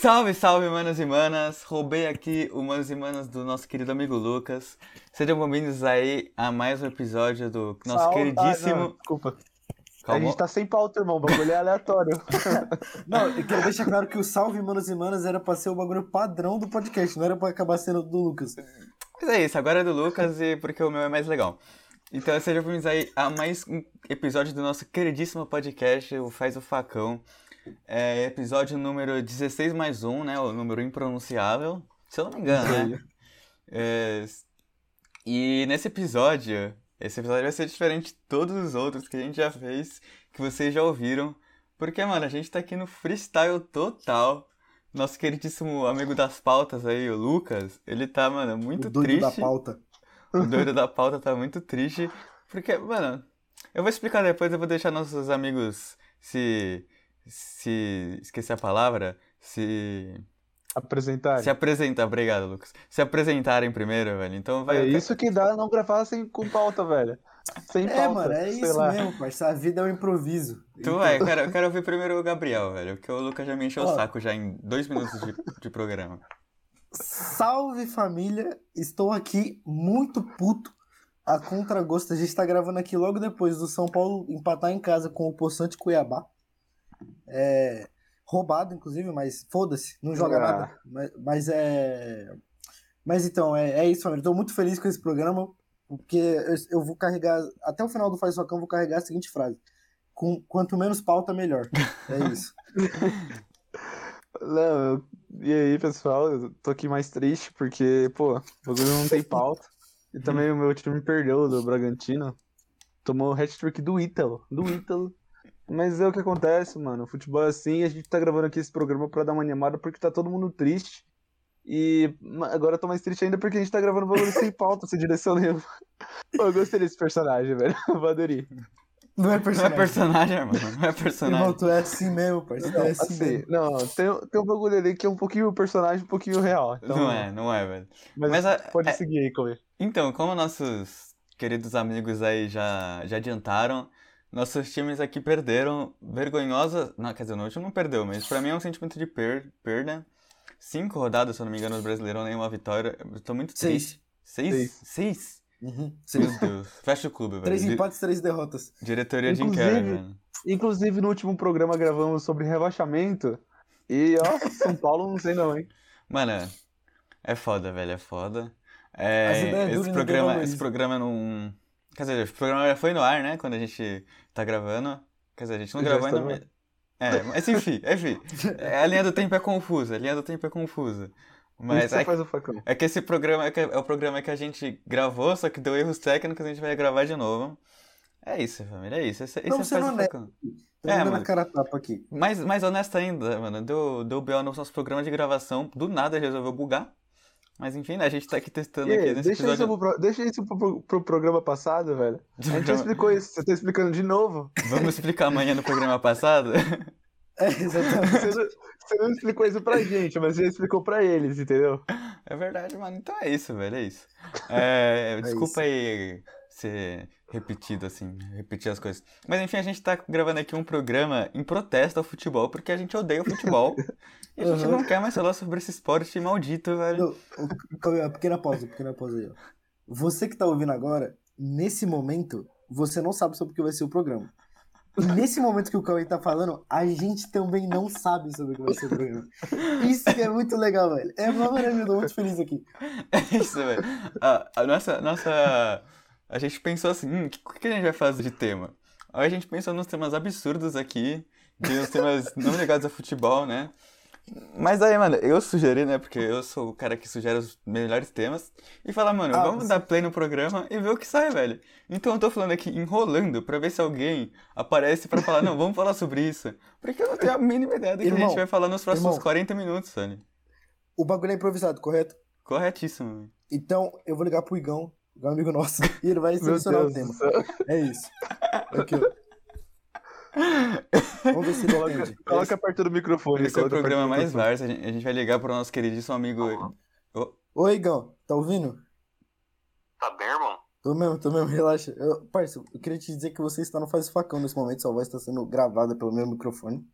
Salve, salve, manos e manas! Roubei aqui o manos e manas do nosso querido amigo Lucas. Sejam bem-vindos aí a mais um episódio do nosso Salve- queridíssimo. Ah, não, desculpa. A Calma. gente tá sem pauta, irmão. O bagulho é aleatório. Não, eu quero deixar claro que o Salve Manos e Manas era pra ser o bagulho padrão do podcast, não era pra acabar sendo do Lucas. Mas é isso, agora é do Lucas e porque o meu é mais legal. Então sejam bem-vindos aí a mais um episódio do nosso queridíssimo podcast, o Faz o Facão. É episódio número 16 mais um, né? O número impronunciável. Se eu não me engano, né? É, E nesse episódio, esse episódio vai ser diferente de todos os outros que a gente já fez, que vocês já ouviram. Porque, mano, a gente tá aqui no freestyle total. Nosso queridíssimo amigo das pautas aí, o Lucas, ele tá, mano, muito o doido triste. da pauta. O doido da pauta tá muito triste. Porque, mano, eu vou explicar depois, eu vou deixar nossos amigos se. Se. esqueci a palavra. Se. Apresentar. se apresentar. Obrigado, Lucas. Se apresentarem primeiro, velho. Então vai. É isso que dá não gravar sem, com pauta, velho. Sem pauta. É, mano, é isso lá. mesmo, parceiro. A vida é um improviso. Tu vai, eu quero, eu quero ouvir primeiro o Gabriel, velho. Porque o Lucas já me encheu o saco já em dois minutos de, de programa. Salve família, estou aqui muito puto a contragosto. A gente tá gravando aqui logo depois do São Paulo empatar em casa com o Poçante Cuiabá. É. Roubado, inclusive, mas foda-se, não joga Ah. nada. Mas, mas é. Mas então, é, é isso, família. Tô muito feliz com esse programa, porque eu, eu vou carregar. Até o final do Faz Socão, eu vou carregar a seguinte frase: com, Quanto menos pauta, melhor. É isso. Não, e aí, pessoal? Eu tô aqui mais triste porque, pô, o bagulho não tem pauta. E também o meu time perdeu do Bragantino. Tomou o hat-trick do Ítalo. Do Ítalo. Mas é o que acontece, mano. O futebol é assim. A gente tá gravando aqui esse programa pra dar uma animada porque tá todo mundo triste. E agora eu tô mais triste ainda porque a gente tá gravando o bagulho sem pauta, sem direção nenhuma. Eu gostei desse personagem, velho. Eu aderir. Não é Não é personagem. personagem, mano. Não é Irmão, personagem. tu é assim mesmo, parceiro. Tu é assim, Assim, mesmo. não, tem, tem um bagulho ali que é um pouquinho personagem, um pouquinho real. Então, Não é, não é, velho. Mas, Mas a- pode é- seguir aí, Cauê. Então, como nossos queridos amigos aí já, já adiantaram, nossos times aqui perderam vergonhosa. Não, quer dizer, no último não perdeu, mas pra mim é um sentimento de per, perda. Cinco rodadas, se eu não me engano, no Brasileirão, nenhuma vitória. Eu tô muito Seis. triste. Seis? Seis. Seis? Uhum. Meu Deus. Fecha o clube, velho. Três empates, três derrotas. Diretoria de Inquérito. Inclusive, no último programa gravamos sobre rebaixamento. E, ó, São Paulo não sei não, hein? Mano, é foda, velho, é foda. É, esse programa, esse programa não. Quer dizer, esse programa já foi no ar, né? Quando a gente tá gravando. Quer dizer, a gente não Já gravou ainda. mas- É, mas enfim, enfim. É, A linha do tempo é confusa, a linha do tempo é confusa. Mas é, o é que esse programa é, que- é o programa que a gente gravou, só que deu erros técnicos, a gente vai gravar de novo. É isso, família, é isso. Esse, esse Não, é você Faz não o é Facão. É, mano. a cara tapa aqui. Mais, mais honesto ainda, mano. Deu, deu BO no nosso programa de gravação. Do nada resolveu bugar. Mas enfim, né? A gente tá aqui testando E aqui nesse deixa, episódio. isso pro, deixa isso pro, pro- pro programa passado, velho. A gente já explicou isso, você tá explicando de novo. Vamos explicar amanhã no programa passado? É, exatamente. Você não, você não explicou isso pra gente, mas você explicou pra eles, entendeu? É verdade, mano. Então é isso, velho. É isso. É, É desculpa aí ser repetido, assim, repetir as coisas. Mas enfim, a gente tá gravando aqui um programa em protesto ao futebol, porque a gente odeia o futebol. e a gente Uhum. não quer mais falar sobre esse esporte maldito, velho. Não, pequena pausa, pequena pausa aí, ó. Você que tá ouvindo agora, nesse momento, você não sabe sobre o que vai ser o programa. Nesse momento que o Cauê tá falando, a gente também não sabe sobre o que vai ser o programa. Isso que é muito legal, velho. É uma maravilha, eu tô muito feliz aqui. É isso, velho. A, a nossa, nossa. A gente pensou assim, hum, o que, que a gente vai fazer de tema? Aí a gente pensou nos temas absurdos aqui, de uns temas não ligados a futebol, né? Mas aí, mano, eu sugeri, né? Porque eu sou o cara que sugere os melhores temas. E falar, mano, Ah, vamos você- dar play no programa e ver o que sai, velho. Então eu tô falando aqui enrolando pra ver se alguém aparece pra falar, não, vamos falar sobre isso. Porque eu não tenho a mínima ideia do que a Irmão, gente vai falar nos próximos irmão. 40 minutos, velho. O bagulho é improvisado, correto? Corretíssimo, velho. Então, eu vou ligar pro Igão, um amigo nosso, e ele vai selecionar o tema. É isso. Aqui, ó. Vamos ver se ele Coloca, entende. coloca perto do microfone. Esse é o programa mais várzea. A gente vai ligar pro nosso queridíssimo amigo. Ô, Oi, Igão, tá ouvindo? Tá bem, irmão? Tô mesmo, tô mesmo, relaxa. Eu, parça, eu queria te dizer que você está no Faz Facão nesse momento, sua voz está sendo gravada pelo meu microfone.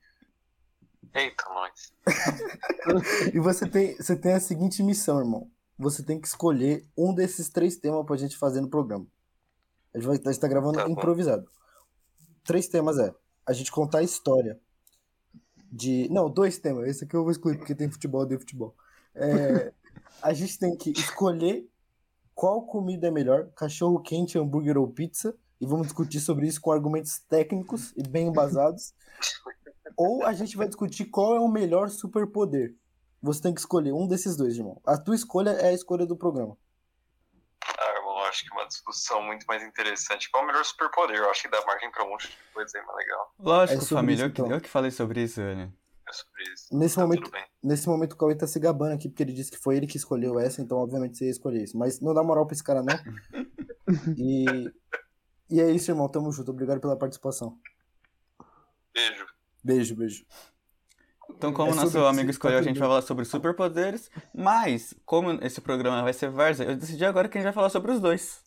Eita, nós. E você tem, você tem a seguinte missão, irmão. Você tem que escolher um desses três temas pra gente fazer no programa. A gente vai a gente tá gravando Tá improvisado. Três temas é a gente contar a história de. Não, dois temas. Esse aqui eu vou excluir porque tem futebol e tem futebol. É, a gente tem que escolher qual comida é melhor, cachorro quente, hambúrguer ou pizza. E vamos discutir sobre isso com argumentos técnicos e bem embasados. Ou a gente vai discutir qual é o melhor superpoder. Você tem que escolher um desses dois, irmão. A tua escolha é a escolha do programa. Ah, irmão, acho que é uma discussão muito mais interessante. Qual é o melhor superpoder? Eu acho que dá margem pra um monte de coisa aí mais legal. Lógico, É família, isso, eu, que, então. eu que falei sobre isso, velho. É sobre isso. Nesse Tá momento, tudo bem. nesse momento o Cauê tá se gabando aqui porque ele disse que foi ele que escolheu essa, então obviamente você ia escolher isso. Mas não dá moral pra esse cara, não. E, e é isso, irmão. Tamo junto. Obrigado pela participação. Beijo. Beijo, beijo. Então, como É o nosso amigo tá escolheu, a gente vai falar sobre superpoderes, mas, como esse programa vai ser Várzea, eu decidi agora que a gente vai falar sobre os dois.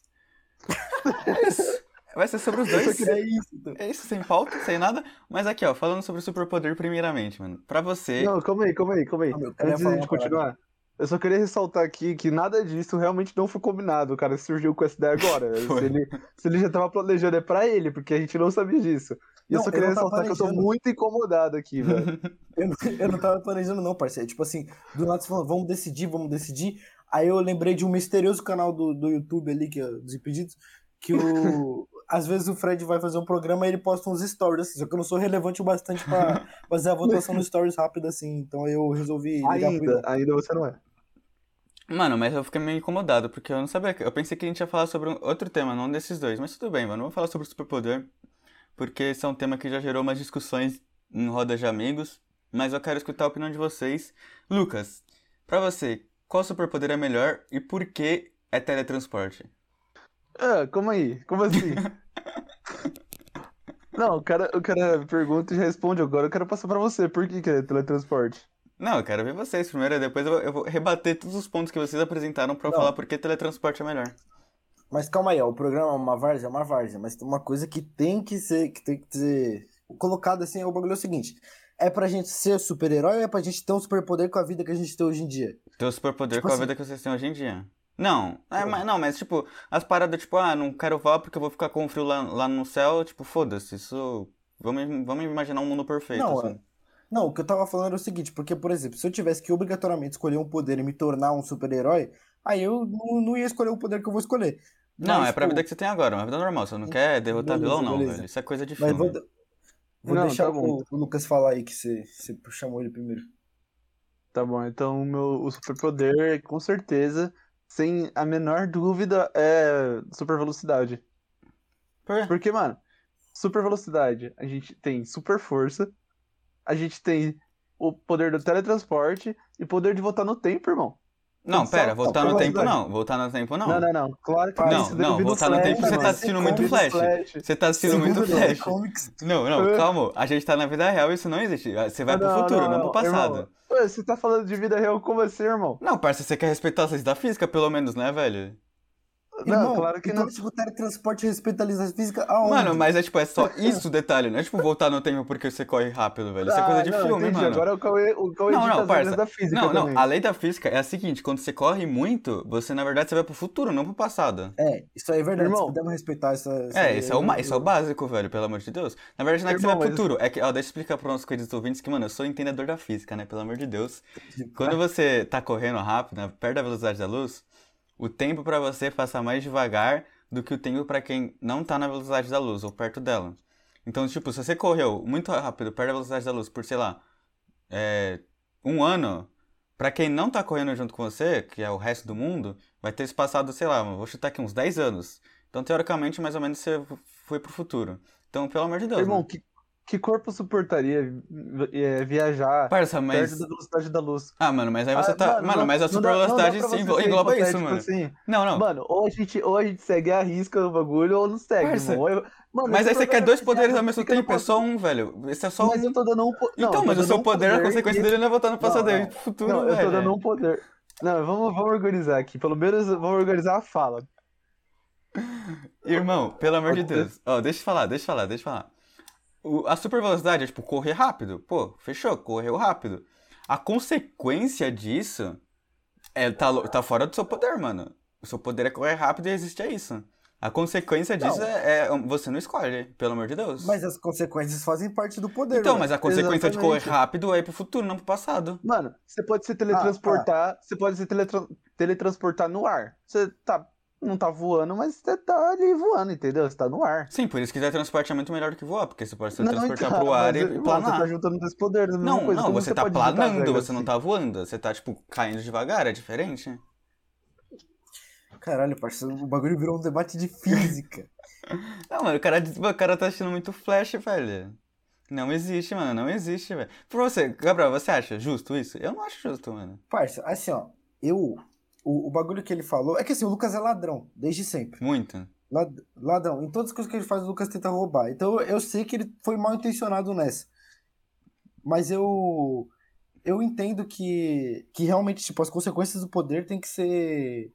É isso. Vai ser sobre os dois. É isso. então. É isso, sem pauta, sem nada. Mas aqui, ó, falando sobre superpoder primeiramente, mano. Pra você. Não, calma aí, calma aí, calma aí. Ah, Antes de continuar, eu só queria ressaltar aqui que nada disso realmente não foi combinado. O cara surgiu com essa ideia agora. se, ele, se ele já tava planejando, é pra ele, porque a gente não sabia disso. E eu só queria ressaltar que eu tô muito incomodado aqui, velho. Eu, não- eu não tava planejando, não, parceiro. Tipo assim, do nada você falando, vamos decidir, vamos decidir. Aí eu lembrei de um misterioso canal do, do YouTube ali, que é dos Impedidos, que o. Às vezes o Fred vai fazer um programa e ele posta uns stories, assim, só que eu não sou relevante o bastante pra fazer a votação no stories rápido, assim. Então eu resolvi ligar pro ainda, ainda você não é. Mano, mas eu fiquei meio incomodado, porque eu não sabia. Eu pensei que a gente ia falar sobre um outro tema, não desses dois. Mas tudo bem, mano. Vamos falar sobre o superpoder. Porque esse é um tema que já gerou umas discussões em rodas de amigos. Mas eu quero escutar a opinião de vocês. Lucas, pra você, qual superpoder é melhor e por que é teletransporte? Ah, calma aí, como assim? Não, o cara, o cara pergunta e já responde agora. Eu quero passar pra você. Por que, que é teletransporte? Não, eu quero ver vocês primeiro, depois eu, vou- eu vou rebater todos os pontos que vocês apresentaram Não. falar por que teletransporte é melhor. Mas calma aí, ó, o programa é uma várzea, é uma várzea, mas uma coisa que tem que ser, que tem que ser colocada assim, é o bagulho é o seguinte, é pra gente ser super-herói ou é pra gente ter um superpoder com a vida que a gente tem hoje em dia? Teu superpoder Tipo com a assim- vida que vocês têm hoje em dia. Não, é, mas, não, mas tipo, as paradas, tipo, ah, não quero voar porque eu vou ficar com frio lá, lá no céu, tipo, foda-se, isso. Vamos, vamos imaginar um mundo perfeito. Não, assim. é. Não, o que eu tava falando era o seguinte, porque, por exemplo, se eu tivesse que obrigatoriamente escolher um poder e me tornar um super-herói, aí eu não, não ia escolher o poder que eu vou escolher. Não, Mas, é pra pô, vida que você tem agora, uma vida normal. Você não quer derrotar Beleza, vilão, não, beleza. velho. Isso é coisa de Mas filme. vou, vou Não, deixar tá o, o Lucas falar aí que você, você chamou ele primeiro. Tá bom, então o meu o superpoder, com certeza, sem a menor dúvida, é super velocidade. Por quê? Porque, mano, super velocidade, a gente tem super força, a gente tem o poder do teletransporte e poder de voltar no tempo, irmão. Não, pera, voltar no tempo não. Voltar no tempo não. Não, não, não. Claro que Não, não, voltar no tempo você tá assistindo muito Flash. Você tá assistindo muito Flash. Comics, Não, não, calma. A gente tá na vida real, isso não existe. Você vai Ah, pro futuro, não, pro passado. você tá falando de vida real como assim, irmão? Não, parça, você quer respeitar as leis da física, pelo menos, né, velho? Não, Irmão, claro que então, não. tipo, teletransporte respeita a da física aonde? Mano, mas é tipo, é só isso o detalhe, não é tipo voltar no tempo porque você corre rápido, velho. Isso é coisa Ah, de não, filme, entendi. mano. Agora o Cauê, o Cauê Não, não, parça. da física Não, também. não, a lei da física é a seguinte, quando você corre muito, você na verdade você vai pro futuro, não pro passado. É, isso aí é verdade. Irmão. Se pudermos respeitar essa. essa É, lei esse é, o, esse é o básico, velho, pelo amor de Deus. Na verdade, não é que você vai Irmão, pro mas- futuro, é que, ó, deixa eu explicar para nossos queridos ouvintes que, mano, eu sou entendedor da física, né, pelo amor de Deus. Quando você tá correndo rápido, né, perto da velocidade da luz, o tempo pra você passa mais devagar do que o tempo pra quem não tá na velocidade da luz ou perto dela. Então, tipo, se você correu muito rápido perto da velocidade da luz por, sei lá, é, um ano, pra quem não tá correndo junto com você, que é o resto do mundo, vai ter se passado, sei lá, vou chutar aqui uns 10 anos. Então, teoricamente, mais ou menos você foi pro futuro. Então, pelo amor de Deus, Irmão, né? que, que corpo suportaria é, viajar Parça, mas... perto da velocidade da luz? Ah, mano, mas aí você Ah, tá... Mano, não- mas a dá- super velocidade sim, engloba isso, mano. assim. Não, não. Mano, ou a, gente, ou a gente segue a risca o bagulho ou não segue, Parça, eu- Mano, Mas aí você quer dois é poderes a ao mesmo tempo, é só um, velho. Esse é só Mas um. eu tô dando um po... não, Então, mas o seu um poder, a poder consequência e- dele não é voltar no passado, Não, é não. pro futuro, Não, eu tô velho. dando um poder. Não, vamos, vamos organizar aqui. Pelo menos vamos organizar a fala. Irmão, pelo amor de. Deus. Ó, deixa eu falar, deixa eu falar, deixa eu falar. O- a super velocidade é tipo correr rápido. Pô, fechou, correu rápido. A consequência disso é tá, tá fora do seu poder, mano. O seu poder é correr rápido e existe é isso. A consequência disso é, é- você não escolhe, pelo amor de Deus. Mas as consequências fazem parte do poder. então, ué. mas a consequência de correr Exatamente. rápido é pro futuro, não pro passado. Mano, você pode Ah, se teletransportar, você pode se teletra- teletransportar no ar. Você tá, não tá voando, mas você tá ali voando, entendeu? Você tá no ar. Sim, por isso que teletransporte é muito melhor do que voar, porque você pode se Não, transportar então, pro ar mas, e irmão, planar. Você tá juntando dois poderes, mesma Não, coisa. não, Como você tá pode digitar planando, você não assim? tá voando. Você tá, tipo, caindo devagar, é diferente. Caralho, parceiro, o bagulho virou um debate de física. Não, mano, o cara, o cara tá assistindo muito Flash, velho. Não existe, mano, não existe, velho. Por você, Gabriel, você acha justo isso? Eu não acho justo, mano. Parça, assim, ó, eu. O, o bagulho que ele falou. É que assim, o Lucas é ladrão, desde sempre. Muito. Lad- Ladrão. Em todas as coisas que ele faz, o Lucas tenta roubar. Então eu sei que ele foi mal intencionado nessa. Mas eu. Eu entendo que, que realmente, tipo, as consequências do poder tem que ser.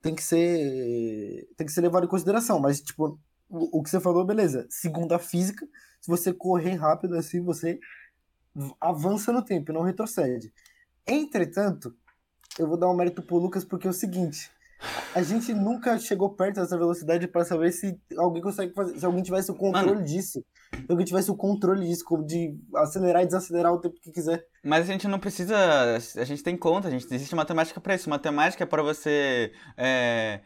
Tem que ser. Tem que ser levado em consideração. Mas, tipo, o, o que você falou, beleza. Segundo a física, se você correr rápido assim, você avança no tempo, não retrocede. Entretanto, eu vou dar um mérito pro Lucas porque é o seguinte. A gente nunca chegou perto dessa velocidade pra saber se alguém consegue fazer. Se alguém tivesse o controle Mano. disso. Se alguém tivesse o controle disso, de acelerar e desacelerar o tempo que quiser. Mas a gente não precisa. A gente tem conta, a gente existe matemática pra isso. Matemática é pra você é,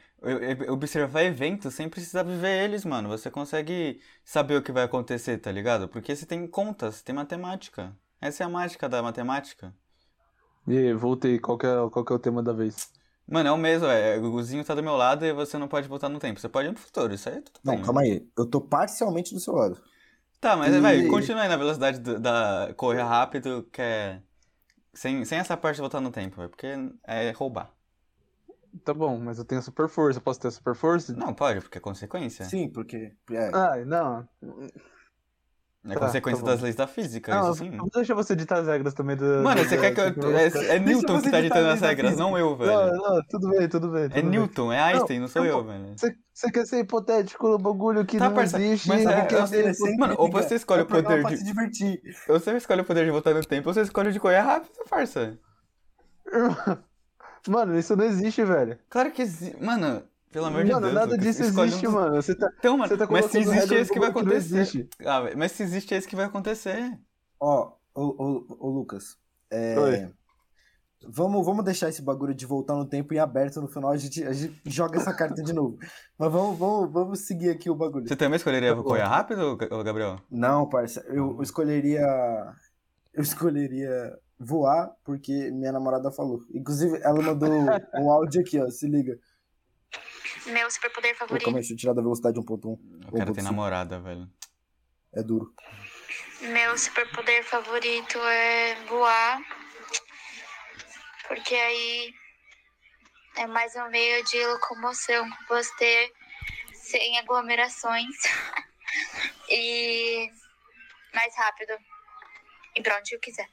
observar eventos sem precisar viver eles, mano. Você consegue saber o que vai acontecer, tá ligado? Porque você tem contas, você tem matemática. Essa é a mágica da matemática. E aí, voltei, qual que, é, qual que é o tema da vez? Mano, é o mesmo, é. O Guzinho tá do meu lado e você não pode voltar no tempo. Você pode ir pro futuro, isso aí é tudo Não, bem. calma aí. Eu tô parcialmente do seu lado. Tá, mas E- vai, continua aí na velocidade do- da correr rápido, que é. Sem, sem essa parte de voltar no tempo, é porque é roubar. Tá bom, mas eu tenho super força, eu posso ter super força? Não, pode, porque é consequência. Sim, porque. É. Ah, não. É Tá, consequência tá das leis da física, Não, isso sim. vou deixar você ditar as regras também do. Mano, você quer que eu. É, é Newton que tá ditando as regras, não eu, Não, velho. não, tudo bem, tudo bem. É tudo bem. Newton, é Einstein, não sou eu eu, velho. Você, você quer ser hipotético no bagulho que Tá, não parça, existe? mas é- eu- ser sempre Mano, ou você escolhe É o poder de. se divertir. Ou você escolhe o poder de voltar no tempo, ou você escolhe de correr rápido, parça. Mano, isso não existe, velho. Claro que existe. Mano, pelo amor de mano, Deus. nada Lucas, disso escolhe existe, um mano. Você tá, Então, mano, você tá mas se existe, é isso que vai que acontecer. existe. Ah, mas se existe, é isso que vai acontecer. Ó, ô, ô, ô Lucas. é, Oi. Vamos, vamos deixar esse bagulho de voltar no tempo em aberto no final. A gente, a gente joga essa carta de novo. Mas vamos, vamos, vamos seguir aqui o bagulho. Você também escolheria Tá correr bom. rápido, Gabriel? Não, parça, eu, eu escolheria. Eu escolheria voar, porque minha namorada falou. Inclusive, ela mandou um áudio aqui, ó. Se liga. Meu superpoder Pô, favorito. calma aí, deixa eu tirar da velocidade 1.1. O cara tem 1.5. namorada, velho. É duro. Meu superpoder favorito é voar. Porque aí é mais um meio de locomoção que você ter sem aglomerações e mais rápido. E pra onde eu quiser.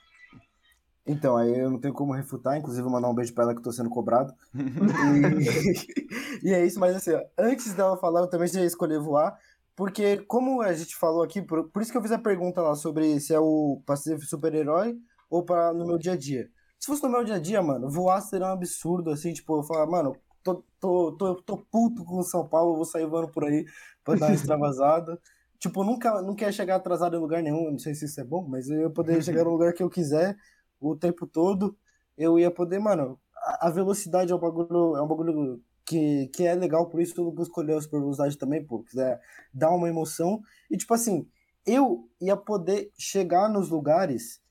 Então, aí eu não tenho como refutar, inclusive vou mandar um beijo pra ela que eu tô sendo cobrado. E, e é isso, mas assim, ó, antes dela falar, eu também já ia escolher voar, porque como a gente falou aqui, por, por isso que eu fiz a pergunta lá sobre se é o pra ser super-herói ou para no meu dia a dia. Se fosse no meu dia a dia, mano, voar seria um absurdo, assim, tipo, eu falar, mano, tô, tô, tô, tô puto com São Paulo, vou sair voando por aí pra dar uma extravasada. Tipo, nunca, nunca ia chegar atrasado em lugar nenhum, não sei se isso é bom, mas eu ia poder chegar no lugar que eu quiser o tempo todo. Eu ia poder, mano, a, a velocidade é um bagulho, é um bagulho que, que é legal, por isso eu escolhi a super velocidade também, pô, quiser dar uma emoção. E tipo assim, eu ia poder chegar nos lugares.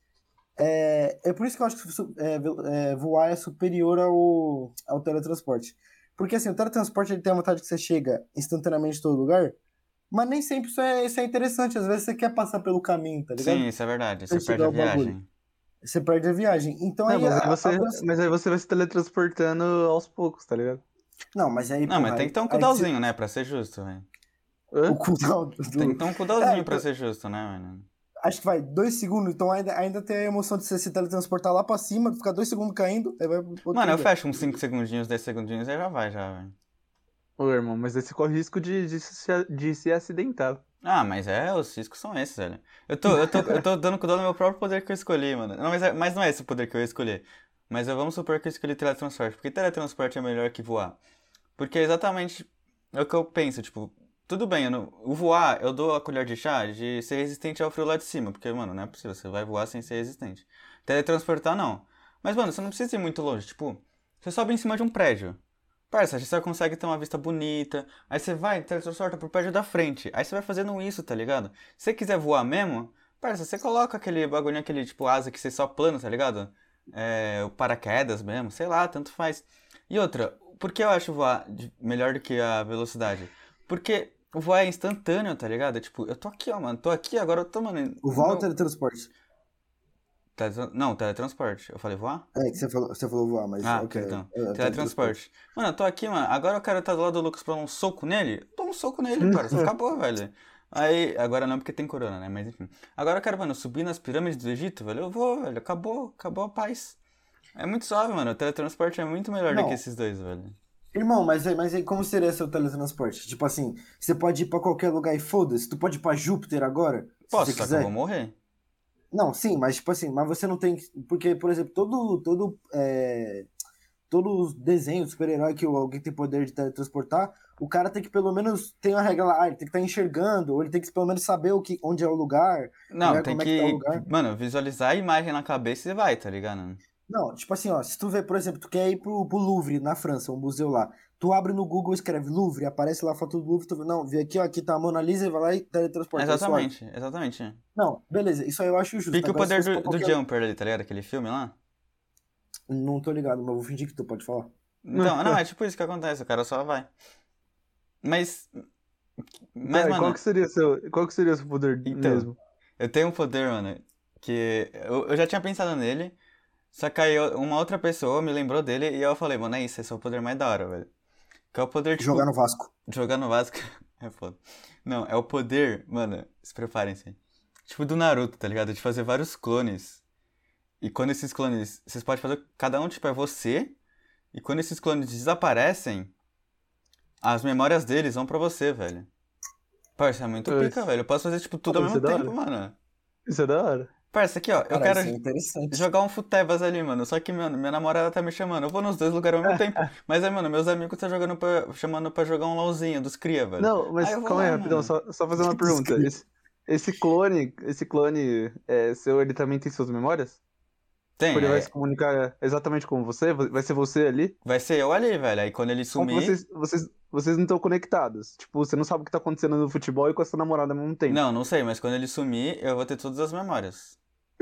É, é por isso que eu acho que é, é, voar é superior ao, ao teletransporte. Porque assim, o teletransporte ele tem a vantagem que você chega instantaneamente em todo lugar, mas nem sempre isso é, isso é interessante. Às vezes você quer passar pelo caminho, tá ligado? Sim, isso é verdade. Pra Você perde a o bagulho. Você perde a viagem. Então Não, aí. mas, aí você, a mas aí você vai se teletransportando aos poucos, tá ligado? Não, mas aí. Não, porra, mas tem que ter um aí- aí cooldownzinho, né? Pra ser justo, velho. O cooldown do- Tem que ter um cooldownzinho É, pra ser justo, né, mano? Acho que vai dois segundos, então ainda, ainda tem a emoção de você se teletransportar lá pra cima, ficar dois segundos caindo, aí vai Mano, eu fecho uns 5 segundinhos, 10 segundinhos e já vai, já, velho. Ô, irmão, mas aí você corre risco de, de, se, de se acidentar. Ah, mas é, os riscos são esses, velho. Eu tô, eu tô, eu tô dando com o meu próprio poder que eu escolhi, mano. Não, mas, é- mas não é esse o poder que eu escolhi. Mas eu, vamos supor que eu escolhi teletransporte. Porque teletransporte é melhor que voar. Porque é exatamente o que eu penso, tipo, tudo bem, não- o voar, eu dou a colher de chá de ser resistente ao frio lá de cima. Porque, mano, não é possível, você vai voar sem ser resistente. Teletransportar, não. Mas, mano, você não precisa ir muito longe. Tipo, você sobe em cima de um prédio. Parça, você consegue ter uma vista bonita. Aí você vai, teletransporta pro prédio da frente. Aí você vai fazendo isso, tá ligado? Se você quiser voar mesmo, parça, você coloca aquele bagulhinho, aquele tipo asa que você só plano, tá ligado? É, o paraquedas mesmo, sei lá, tanto faz. E outra, por que eu acho voar melhor do que a velocidade? Porque voar é instantâneo, tá ligado? Tipo, eu tô aqui, ó, mano, tô aqui, agora eu tô, mano. O voar ou meu- teletransporte? Não, teletransporte. Eu falei voar? É, que você falou, você falou voar, mas. Ah, ok. então. É, Teletransporte. Mano, eu tô aqui, mano. Agora eu quero estar do lado do Lucas pra dar um soco nele. Dou um soco nele, cara. Acabou, velho. Aí, agora não porque tem corona, né? Mas enfim. Agora eu quero, mano, subir nas pirâmides do Egito, velho. Eu vou, velho. Acabou, acabou a paz. É muito suave, mano. O teletransporte é muito melhor do Não. que esses dois, velho. Irmão, mas, aí- mas aí como seria seu teletransporte? Tipo assim, você pode ir pra qualquer lugar e foda-se. Tu pode ir pra Júpiter agora? Posso, se você só que quiser. eu vou morrer. Não, sim, mas tipo assim, mas você não tem. que- Porque, por exemplo, todo. todo é, todo desenho de super-herói que alguém tem poder de teletransportar, o cara tem que pelo menos ter uma regra lá, ah, ele tem que estar enxergando, ou ele tem que pelo menos saber o que, onde é o lugar. Não, Ver tem como é que tá o que, lugar. mano, visualizar a imagem na cabeça e vai, tá ligado? Não, tipo assim, ó, se tu vê, por exemplo, tu quer ir pro, pro Louvre, na França, um museu lá. Tu abre no Google, escreve Louvre, aparece lá a foto do Louvre, tu vê, não, vê aqui, ó, aqui tá a Mona Lisa e vai lá e teletransporta. é. Exatamente, exatamente. Não, beleza, isso aí eu acho justo. Fica o poder do, pra do qualquer- Jumper ali, tá ligado? Aquele filme lá. Não tô ligado, mas vou fingir que tu pode falar. Então, não, é tipo isso que acontece, o cara só vai. Mas. Mas, Cara, mano, qual que seria seu, qual que seria seu poder Então. mesmo? eu tenho um poder, mano, que eu, eu já tinha pensado nele, só que aí uma outra pessoa me lembrou dele e eu falei, mano, é isso, esse é o poder mais da hora, velho. Que é o poder, tipo, Jogar no Vasco. jogar no Vasco. É foda. Não, é o poder, mano, se preparem-se. Tipo do Naruto, tá ligado? De fazer vários clones. E quando esses clones. Vocês podem fazer. Cada um, tipo, é você. E quando esses clones desaparecem, as memórias deles vão pra você, velho. Parça, é muito pica, velho. Eu posso fazer, tipo, tudo ao Pô, isso mesmo é tempo, mano. Isso é da hora. Parça, aqui, ó. Eu Cara, quero é jogar um futebas ali, mano. Só que, mano, minha namorada tá me chamando. Eu vou nos dois lugares ao mesmo tempo. Mas aí, mano, meus amigos tá jogando pra, chamando pra jogar um LOLzinho dos cria, velho. Não, mas Aí calma aí, rapidão, só, só fazer uma pergunta. Desculpa. Esse, esse clone, esse clone é, seu, ele também tem suas memórias? Tem, Tipo, ele vai é- se comunicar exatamente como você? Vai ser você ali? Vai ser eu ali, velho. Aí quando ele que sumir. vocês, vocês, vocês não estão conectados. Tipo, você não sabe o que tá acontecendo no futebol e com a sua namorada ao mesmo tempo. Não, não sei, mas quando ele sumir, eu vou ter todas as memórias.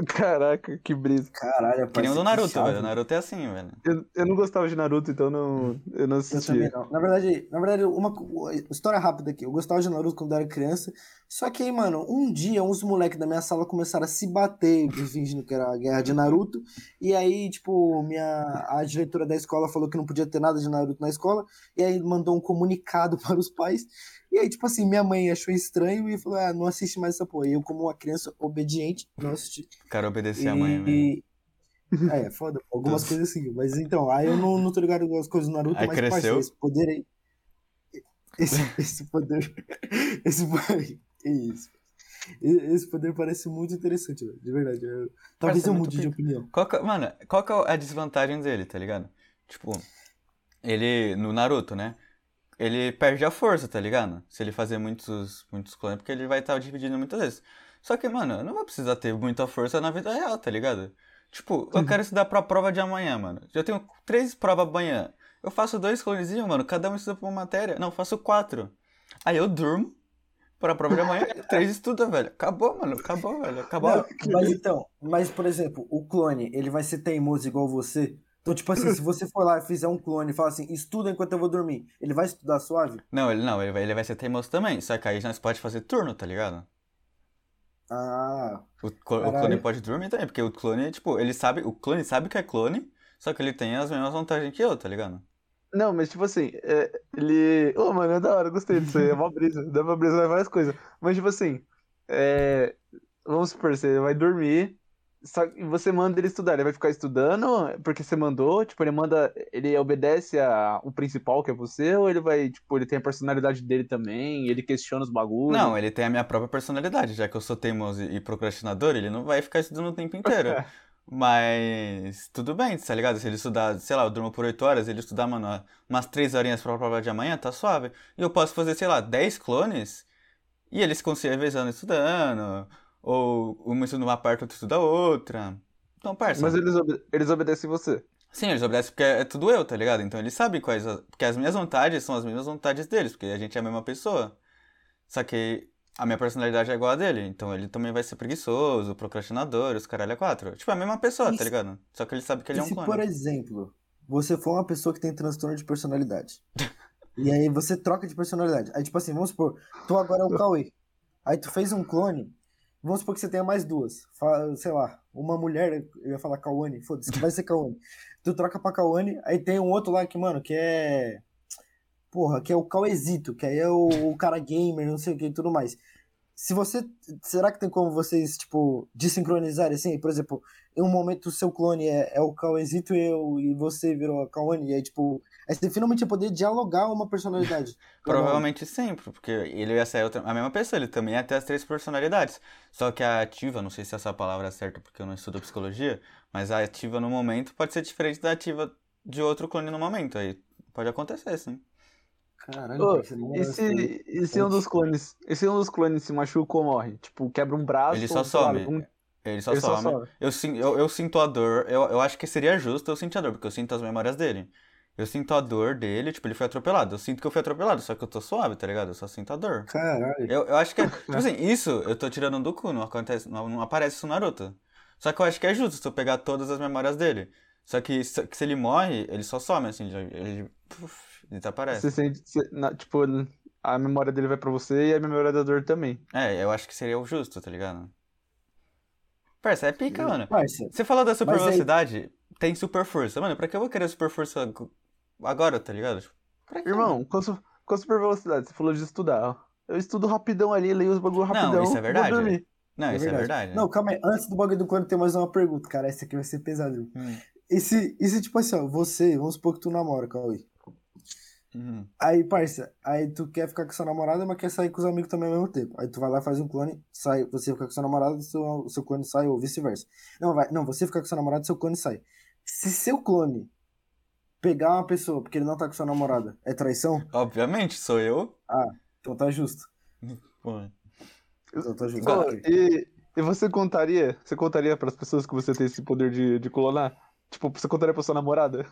Caraca, que brisa. Caralho, Que nem o do Naruto, velho. O Naruto é assim, velho. Eu, eu não gostava de Naruto, então não, eu não Eu assistia. também não. Na verdade, na verdade, uma história rápida aqui. Eu gostava de Naruto quando eu era criança. Só que aí, mano, um dia uns moleques da minha sala começaram a se bater, fingindo que era a guerra de Naruto. E aí, tipo, minha, a diretora da escola falou que não podia ter nada de Naruto na escola. E aí mandou um comunicado para os pais. E aí, tipo assim, minha mãe achou estranho e falou: ah, não assiste mais essa porra. E eu, como uma criança obediente, não assisti. Cara obedecer a mãe, velho. E... É, é foda, algumas coisas assim. Mas então, aí eu não, não tô ligado com as coisas do Naruto, Aí mas cresceu. parceiro, esse poder aí. Esse, esse poder. Esse poder. Isso? E- Esse poder parece muito interessante, velho, de verdade. Eu- talvez Parece eu mude de opinião. Qual que, mano, qual que é a desvantagem dele, tá ligado? Tipo, ele, no Naruto, né? Ele perde a força, tá ligado? Se ele fazer muitos, muitos clones, porque ele vai estar dividindo muitas vezes. Só que, mano, eu não vou precisar ter muita força na vida real, tá ligado? Tipo, eu quero estudar pra prova de amanhã, mano. Já tenho três provas amanhã. Eu faço dois clonezinhos, mano. Cada um estuda pra uma matéria. Não, eu faço quatro. Aí eu durmo pra prova de amanhã. três estuda, velho. Acabou, mano. Acabou, velho. Acabou. Não, mas então, mas por exemplo, o clone, ele vai ser teimoso igual você? Então, tipo assim, se você for lá e fizer um clone e falar assim, estuda enquanto eu vou dormir, ele vai estudar suave? Não, ele não, ele vai, ele vai ser teimoso também. Só que aí nós pode fazer turno, tá ligado? Ah, O, o clone pode dormir também, porque o clone, tipo, ele sabe, o clone sabe que é clone, só que ele tem as mesmas vantagens que eu, tá ligado? Não, mas tipo assim, é, ele. Ô, mano, é da hora, gostei disso aí, é uma brisa. Dá pra brisar várias coisas. Mas, tipo assim, é, vamos supor, você vai dormir, só que você manda ele estudar, ele vai ficar estudando porque você mandou, tipo, ele manda, ele obedece a o principal que é você, ou ele vai, tipo, ele tem a personalidade dele também, ele questiona os bagulhos. Não, ele tem a minha própria personalidade, já que eu sou teimoso e procrastinador, ele não vai ficar estudando o tempo inteiro. Mas tudo bem, tá ligado? Se ele estudar, sei lá, eu durmo por 8 horas, ele estudar, mano, umas 3 horinhas pra prova de amanhã, tá suave. E eu posso fazer, sei lá, 10 clones e eles ficam se revezando estudando. Ou uma estuda uma parte, outra estuda outra. Então, parça. Mas eles, obede- eles obedecem você. Sim, eles obedecem porque é tudo eu, tá ligado? Então eles sabem quais. as- Porque as minhas vontades são as mesmas vontades deles, porque a gente é a mesma pessoa. Só que a minha personalidade é igual a dele. Então ele também vai ser preguiçoso, procrastinador, os caralho é quatro. Tipo, é a mesma pessoa, E tá se- ligado? Só que ele sabe que ele é um se, clone. por exemplo, você for uma pessoa que tem transtorno de personalidade, e aí você troca de personalidade. Aí, tipo assim, vamos supor, tu agora é o Cauê. Aí tu fez um clone, vamos supor que você tenha mais duas. Sei lá, uma mulher, eu ia falar Cauane, foda-se, que vai ser Cauane. Tu troca pra Cauane, aí tem um outro lá que, mano, que é. Porra, que é o Cauezito, que aí é o, o cara gamer, não sei o que e tudo mais. Se você. Será que tem como vocês, tipo, desincronizarem assim? Por exemplo, em um momento o seu clone é, é o Cauezito e, eu, e você virou a Kawane, e aí, tipo, aí você finalmente poder dialogar uma personalidade. Provavelmente sempre, porque ele ia ser outra- a mesma pessoa, ele também ia ter as três personalidades. Só que a ativa, não sei se essa palavra é certa porque eu não estudo psicologia, mas a ativa no momento pode ser diferente da ativa de outro clone no momento. Aí pode acontecer, sim. Caralho, Ô, parceiro, não E é um dos clones, e se um dos clones se machuca ou morre? Tipo, quebra um braço Ele só ou, lá, some. algum- Ele só Ele só some. some. Eu, eu, eu sinto a dor, eu, eu acho que seria justo eu sentir a dor, porque eu sinto as memórias dele. Eu sinto a dor dele, tipo, ele foi atropelado. Eu sinto que eu fui atropelado, só que eu tô suave, tá ligado? Eu só sinto a dor. Caralho. Eu, eu acho que é. Tipo assim, isso eu tô tirando do cu, não acontece, não, não aparece isso no Naruto. Só que eu acho que é justo se eu pegar todas as memórias dele. Só que se, que se ele morre, ele só some, assim, ele, ele, desaparece. Você sente, você- na- tipo, a memória dele vai pra você e a memória da dor também. É, eu acho que seria o justo, tá ligado? Parça, é pica, mano. Parça, Você falou da super Mas aí- velocidade, tem super força. Mano, pra que eu vou querer super força ag- agora, tá ligado? Tipo, pra quê? Irmão, com, su- com super velocidade, você falou de estudar. ó. Eu estudo rapidão ali, leio os bagulho Não, rapidão. isso é verdade. Não, é isso é verdade. verdade. Não, calma aí. Antes do bagulho do clone, tem mais uma pergunta, cara. Essa aqui vai ser pesado. Hum, E se, e se, tipo assim, ó, você, vamos supor que tu namora, Cauê. Hum. Aí, parça, aí tu quer ficar com sua namorada, mas quer sair com os amigos também ao mesmo tempo. Aí tu vai lá, faz um clone, sai, você fica com sua namorada, seu, seu clone sai, ou vice-versa. Não, vai, não, você fica com sua namorada, seu clone sai. Se seu clone pegar uma pessoa porque ele não tá com sua namorada, é traição? Obviamente, sou eu. Então tá justo. Pô. Então tá justo. Pô, e, e você contaria? Você contaria pras pessoas que você tem esse poder de, de clonar? Tipo, você contaria pra sua namorada?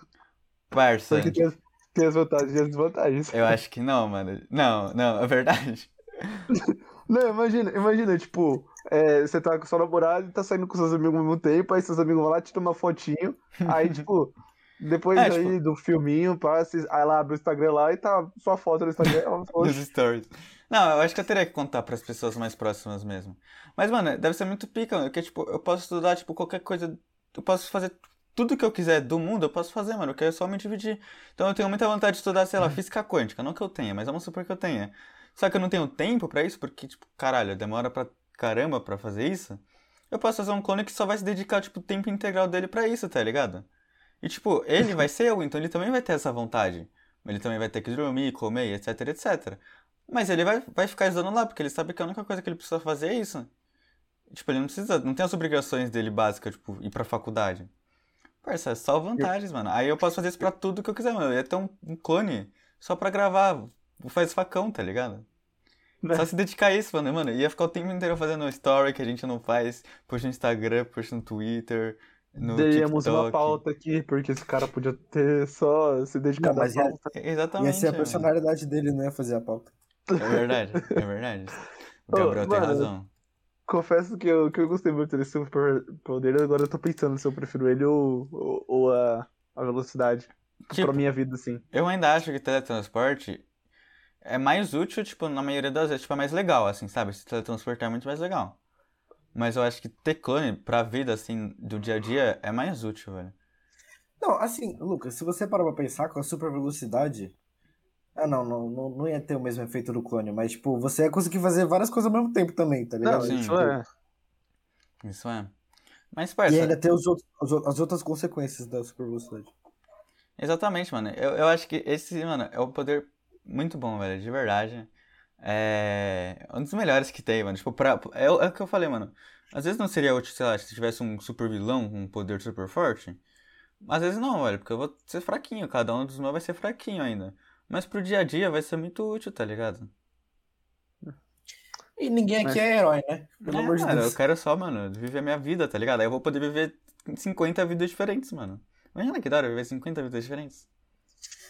Parça, Porque tem as, tem as vantagens e as desvantagens. eu acho que não, mano. Não, não, é verdade. Não, imagina, imagina, tipo, é, você tá com sua namorada e tá saindo com seus amigos ao mesmo tempo, aí seus amigos vão lá, te tomam uma fotinho, aí, tipo, depois É, aí tipo- do filminho, passa, aí lá abre o Instagram lá e tá sua foto no Instagram. é. Nos stories. Não, eu acho que eu teria que contar pras pessoas mais próximas mesmo. Mas, mano, deve ser muito pica, mano. Porque, tipo, eu posso estudar, tipo, qualquer coisa. Eu posso fazer tudo que eu quiser do mundo, eu posso fazer, mano. Eu quero só me dividir. Então eu tenho muita vontade de estudar, sei lá, física quântica. Não que eu tenha, mas vamos supor que eu tenha. Só que eu não tenho tempo pra isso, porque, tipo, caralho, demora pra caramba pra fazer isso. Eu posso fazer um clone que só vai se dedicar, tipo, o tempo integral dele pra isso, tá ligado? E, tipo, ele vai ser eu, então ele também vai ter essa vontade. Ele também vai ter que dormir, comer, etc, etc. Mas ele vai, vai ficar estudando lá, porque ele sabe que a única coisa que ele precisa fazer é isso. Tipo, ele não precisa, não tem as obrigações dele básicas, tipo, ir pra faculdade. Parça, é só vantagens, mano. Aí eu posso fazer isso pra tudo que eu quiser, mano. Eu ia ter um, um clone só pra gravar. Faz facão, tá ligado? Né? Só se dedicar a isso, mano. Mano, ia ficar o tempo inteiro fazendo story que a gente não faz, puxa no Instagram, puxa no Twitter, no Teríamos uma TikTok. pauta aqui, porque esse cara podia ter só se dedicado Não, mas à ia- pauta. É, Ia Exatamente. ser a mano. personalidade dele, não ia fazer a pauta. É verdade, é verdade. O Ô, Gabriel tem mano, razão. Confesso que eu, que eu gostei muito desse superpoder, agora eu tô pensando se eu prefiro ele ou, ou, ou a, a velocidade. Tipo, pra minha vida, assim. Eu ainda acho que teletransporte é mais útil, tipo, na maioria das vezes, tipo, é mais legal, assim, sabe? Se teletransportar é muito mais legal. Mas eu acho que ter clone pra vida, assim, do dia a dia é mais útil, velho. Não, assim, Lucas, se você parar pra pensar com a super velocidade. Ah, não, não, não, não ia ter o mesmo efeito do clone, mas, tipo, você ia conseguir fazer várias coisas ao mesmo tempo também, tá ligado? Não, sim. isso Tipo, é. Isso é. Mas, E parça, ainda tem os outros, as outras consequências da super velocidade. exatamente, mano. Eu, eu acho que esse, mano, é um poder muito bom, velho, de verdade. É um dos melhores que tem, mano. Tipo, pra, é, o- é o que eu falei, mano. Às vezes não seria útil, sei lá, se tivesse um super vilão com um poder super forte. Às vezes não, velho, porque eu vou ser fraquinho. Cada um dos meus vai ser fraquinho ainda. Mas pro dia a dia vai ser muito útil, tá ligado? E ninguém aqui é herói, né? Pelo É, amor de mano, Deus. eu quero só, mano, viver a minha vida, tá ligado? Aí eu vou poder viver 50 vidas diferentes, mano. Imagina que da hora viver 50 vidas diferentes.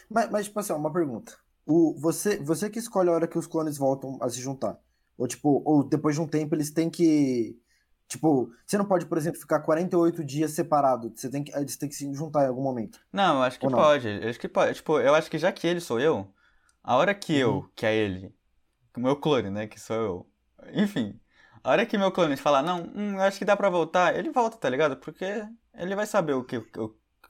Mas, mas, tipo assim, uma pergunta. O, você, você que escolhe a hora que os clones voltam a se juntar. Ou, tipo, ou depois de um tempo eles têm que. Tipo, você não pode, por exemplo, ficar 48 dias separado. Você tem que, eles têm que se juntar em algum momento. Não, eu acho que Ou não? pode. Eu acho que pode. Tipo, eu acho que já que ele sou eu, a hora que eu, Uhum. que é ele, o meu clone, né, que sou eu. Enfim, a hora que meu clone falar, não, hum, eu acho que dá pra voltar, ele volta, tá ligado? Porque ele vai saber o que, o,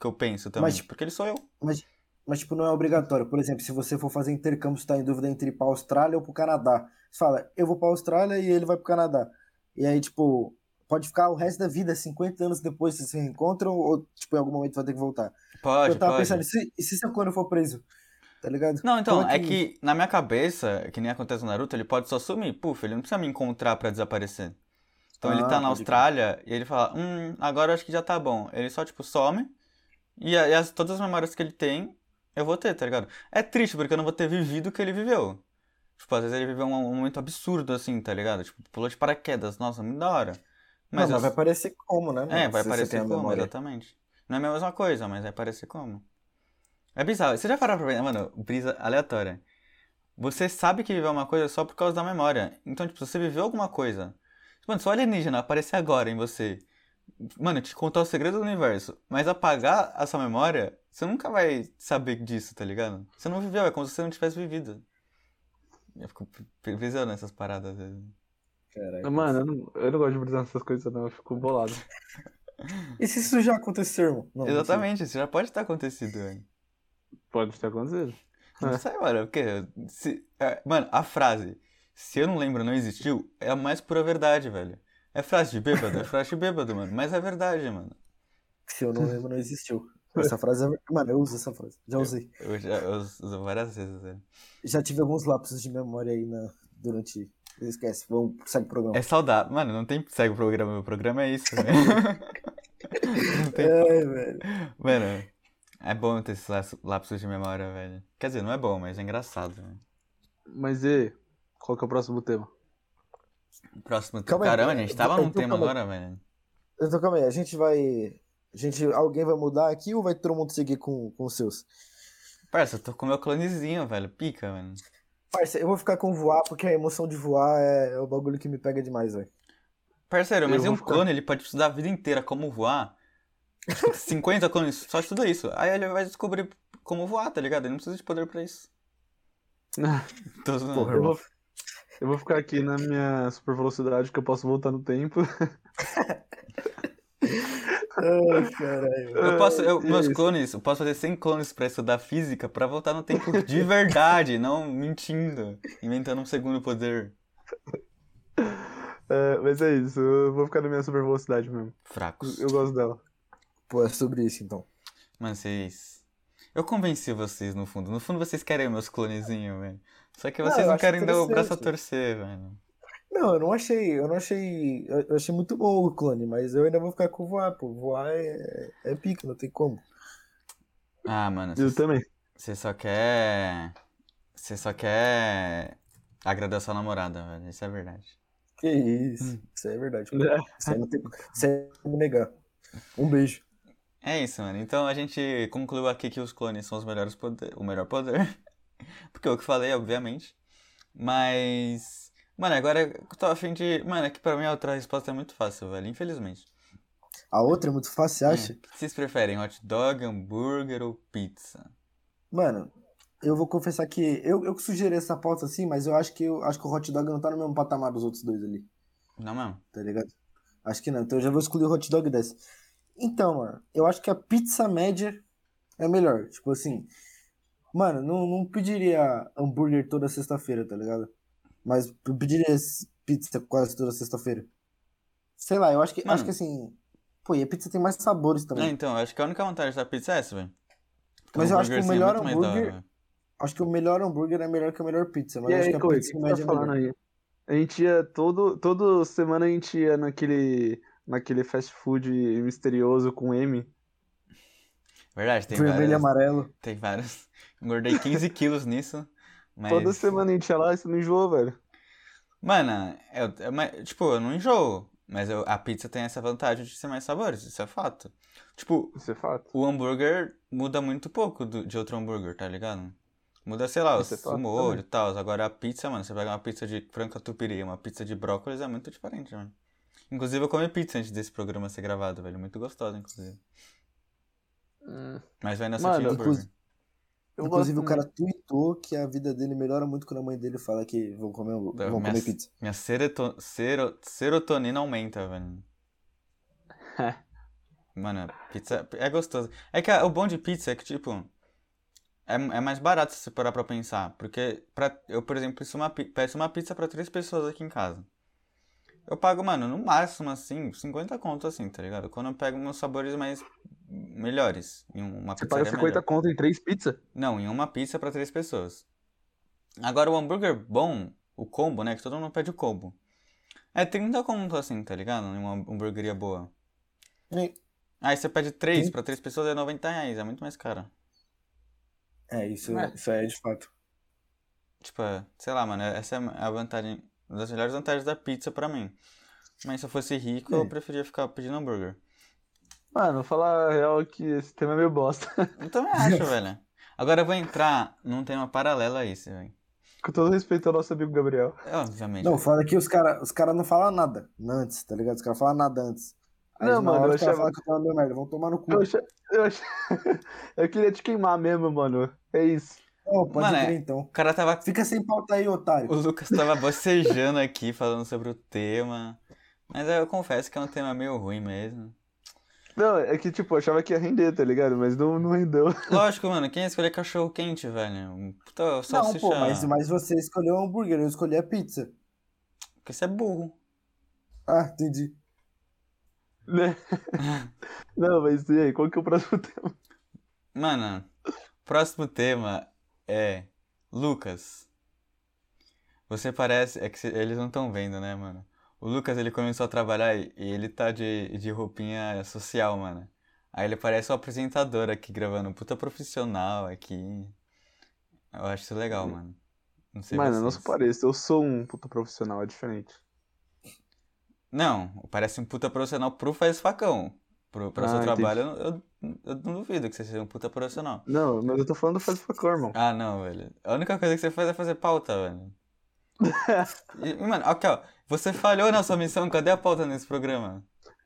que eu penso também. Mas- porque ele sou eu. Mas, mas, tipo, não é obrigatório. Por exemplo, se você for fazer intercâmbio, você tá em dúvida entre ir pra Austrália ou pro Canadá. Você fala, eu vou pra Austrália e ele vai pro Canadá. E aí, tipo, pode ficar o resto da vida, 50 anos depois, vocês se reencontram, ou, tipo, em algum momento vai ter que voltar. Pode, eu tava pode. pensando, e se, e se clone for preso? Tá ligado? Não, então, Como é que na minha cabeça, que nem acontece no Naruto, ele pode só sumir. Puf, ele não precisa me encontrar pra desaparecer. Então ele Ah, tá na Austrália e ele fala, hum, agora acho que já tá bom. Ele só, tipo, some e, e as, todas as memórias que ele tem, eu vou ter, tá ligado? É triste porque eu não vou ter vivido o que ele viveu. Tipo, às vezes ele viveu um, um momento absurdo, assim, tá ligado? Tipo, pulou de paraquedas, nossa, muito da hora. Mas, eu- mas vai parecer como, né? é, vai se parecer como, memória. exatamente. Não é a mesma coisa, mas vai parecer como. É bizarro. Você já parou pra ver, mano, brisa aleatória. Você sabe que viveu uma coisa só por causa da memória. Então, tipo, se você viveu alguma coisa. Mano, se o alienígena aparecer agora em você. Mano, te contar o segredo do universo, mas apagar a sua memória, você nunca vai saber disso, tá ligado? Você não viveu, é como se você não tivesse vivido. Eu fico brisando nessas paradas. às vezes. Caralho. Mano, eu não, eu não gosto de brisar nessas coisas, não. Eu fico bolado. E se isso já aconteceu, irmão? Não, Exatamente, isso já pode ter acontecido, velho. Pode ter acontecido. Não É. sei, mano, porque. Se, é, mano, a frase se eu não lembro, não existiu, é a mais pura verdade, velho. É frase de bêbado, é frase de bêbado, mano. Mas é verdade, mano. Se eu não lembro, não existiu. Essa frase é. Mano, eu uso essa frase. Já usei. Eu já eu uso várias vezes, velho. Já tive alguns lapsos de memória aí na... durante. Esquece, vamos, segue o programa. É saudável. Mano, não tem. Segue o programa, meu programa é isso, velho. não tem. É, velho. Mano, é bom ter esses lapsos- de memória, velho. Quer dizer, não é bom, mas é engraçado, velho. Mas e qual que é o próximo tema? Próximo. Calma aí, Caramba, a gente tava então num tema calma aí. agora, velho. Então calma aí, a gente vai. A gente, alguém vai mudar aqui ou vai todo mundo seguir com, com os seus? Parça, eu tô com meu clonezinho, velho. Pica, mano. Parça, eu vou ficar com voar porque a emoção de voar é, é o bagulho que me pega demais, velho. Parceiro, mas e um ficar- clone, ele pode estudar a vida inteira como voar. Acho que 50 clones só estuda isso. Aí ele vai descobrir como voar, tá ligado? Ele não precisa de poder pra isso. Tô. Porra, Eu vou, eu vou ficar aqui na minha super velocidade que eu posso voltar no tempo. Ai, caralho. Eu posso, eu, É, meus clones, eu posso fazer 100 clones pra estudar física pra voltar no tempo de verdade, não mentindo, inventando um segundo poder. É, mas é isso, eu vou ficar na minha super velocidade mesmo. Fracos. Eu gosto dela. Pô, é sobre isso então. Mano, vocês. Eu convenci vocês no fundo. No fundo vocês querem meus clonezinhos, velho. Só que Não, vocês eu não acho querem dar o braço a torcer, velho. Não, eu não achei, eu não achei. Eu achei muito bom o clone, mas eu ainda vou ficar com voar, pô. Voar é, é pica, não tem como. Ah, mano, Eu vocês- também. Você só quer. Você só quer agradar sua namorada, velho. Isso é verdade. Que isso, isso é verdade. Isso aí não tem não me negar. Um beijo. É isso, mano. Então a gente concluiu aqui que os clones são os melhores poder, o melhor poder. Porque é o que falei, obviamente. Mas. Mano, agora eu tô afim de. Mano, é que pra mim a outra resposta é muito fácil, velho. Infelizmente. A outra é muito fácil, você acha? Hum. Vocês preferem hot dog, hambúrguer ou pizza? Mano, eu vou confessar que eu, eu que sugeri essa pauta assim, mas eu acho que eu acho que o hot dog não tá no mesmo patamar dos outros dois ali, Não mesmo? tá ligado? Acho que não, então eu já vou excluir o hot dog dessa. Então, mano, eu acho que a pizza média é melhor. Tipo assim, mano, não, não pediria hambúrguer toda sexta-feira, tá ligado? Mas eu pediria pizza quase toda sexta-feira. Sei lá, eu acho que, Mano. acho que assim, Pô, e a pizza tem mais sabores É, também. então, eu acho que a única vantagem da pizza é essa, velho. Mas um eu acho que o é melhor hora, hambúrguer- velho. Acho que o melhor hambúrguer é melhor que a melhor pizza, mas E acho aí, que a Coi, o pizza que você tá média é melhor. aí? A gente ia todo, toda semana a gente ia naquele, naquele fast food misterioso com M. Verdade, tem Vermelho e várias. amarelo. Tem várias. Engordei 15 quilos nisso. Mas. Toda semana a gente ia lá e você não enjoou, velho. Mano, eu, eu- tipo, eu não enjoo. Mas eu- a pizza tem essa vantagem de ser mais sabores, isso é fato. Tipo, Isso é fato. o hambúrguer muda muito pouco do- de outro hambúrguer, tá ligado? Muda, sei lá, Isso é o molho também. e tal. Agora a pizza, mano, você pega uma pizza de frango catupiry e uma pizza de brócolis é muito diferente, mano. Inclusive eu comi pizza antes desse programa ser gravado, velho. Muito gostosa, inclusive. Mas vai nessa Mano, tinha hambúrguer. Inclusive- Eu Inclusive, gosto o cara tweetou que a vida dele melhora muito quando a mãe dele fala que vão comer, vão Da- comer minha- pizza. Minha sereto- sero- serotonina aumenta, velho. Mano, pizza é gostoso. É que a- o bom de pizza é que, tipo, é, é mais barato se você parar pra pensar. Porque pra, eu, por exemplo, peço uma, peço uma pizza pra três pessoas aqui em casa. Eu pago, mano, no máximo, assim, 50 conto, assim, tá ligado? Quando eu pego uns sabores mais melhores. Em uma Você paga pizzaria 50 melhor. conto em três pizzas? Não, em uma pizza pra três pessoas. Agora o hambúrguer bom, o combo, né? Que todo mundo pede o combo. É 30 conto assim, tá ligado? Em uma hamburgueria boa. É, Aí você pede três pra três pessoas é 90 reais, é muito mais caro. É, isso É. isso é de fato. Tipo, é, sei lá, mano, essa é a vantagem, uma das melhores vantagens da pizza pra mim. Mas se eu fosse rico, eu É. preferia ficar pedindo hambúrguer. Mano, falar a real que esse tema é meio bosta. Eu também acho, velho. Agora eu vou entrar num tema paralelo a esse, velho. Com todo respeito ao nosso amigo Gabriel. Obviamente. Não, fala que os caras os cara não falam nada antes, tá ligado? Os caras falam nada antes. Aí Não, mano, hora eu os caras achava- falam que eu na minha merda, vão tomar no cu. Eu, acha- eu, acha- eu queria te queimar mesmo, mano. É isso. Não, pode Mano, é- crer então. O cara tava Fica sem pauta aí, otário. O Lucas tava bocejando aqui, falando sobre o tema. Mas eu confesso que é um tema meio ruim mesmo. Não, é que, tipo, eu achava que ia render, tá ligado? Mas não, não rendeu. Lógico, mano, quem ia escolher cachorro quente, velho? Puta Não, pô, mas, mas você escolheu o hambúrguer, eu escolhi a pizza. Porque você é burro. Ah, entendi. Né? Não, mas e aí, qual que é o próximo tema? Mano, próximo tema é. Lucas. Você parece. É que eles não estão vendo, né, mano? O Lucas, ele começou a trabalhar e ele tá de, de roupinha social, mano. Aí ele parece o apresentador aqui gravando, um puta profissional aqui. Eu acho isso legal, mano. Não sei Mano, eu não vocês. sou pareço, eu sou um puta profissional, é diferente. Não, parece um puta profissional pro Faz Facão. Pro, pro Ah, seu trabalho, eu, eu, eu não duvido que você seja um puta profissional. Não, mas eu tô falando do faz facor, irmão. Ah, não, velho. A única coisa que você faz é fazer pauta, velho. E, mano, aqui, ó. Você falhou na sua missão, cadê a pauta nesse programa?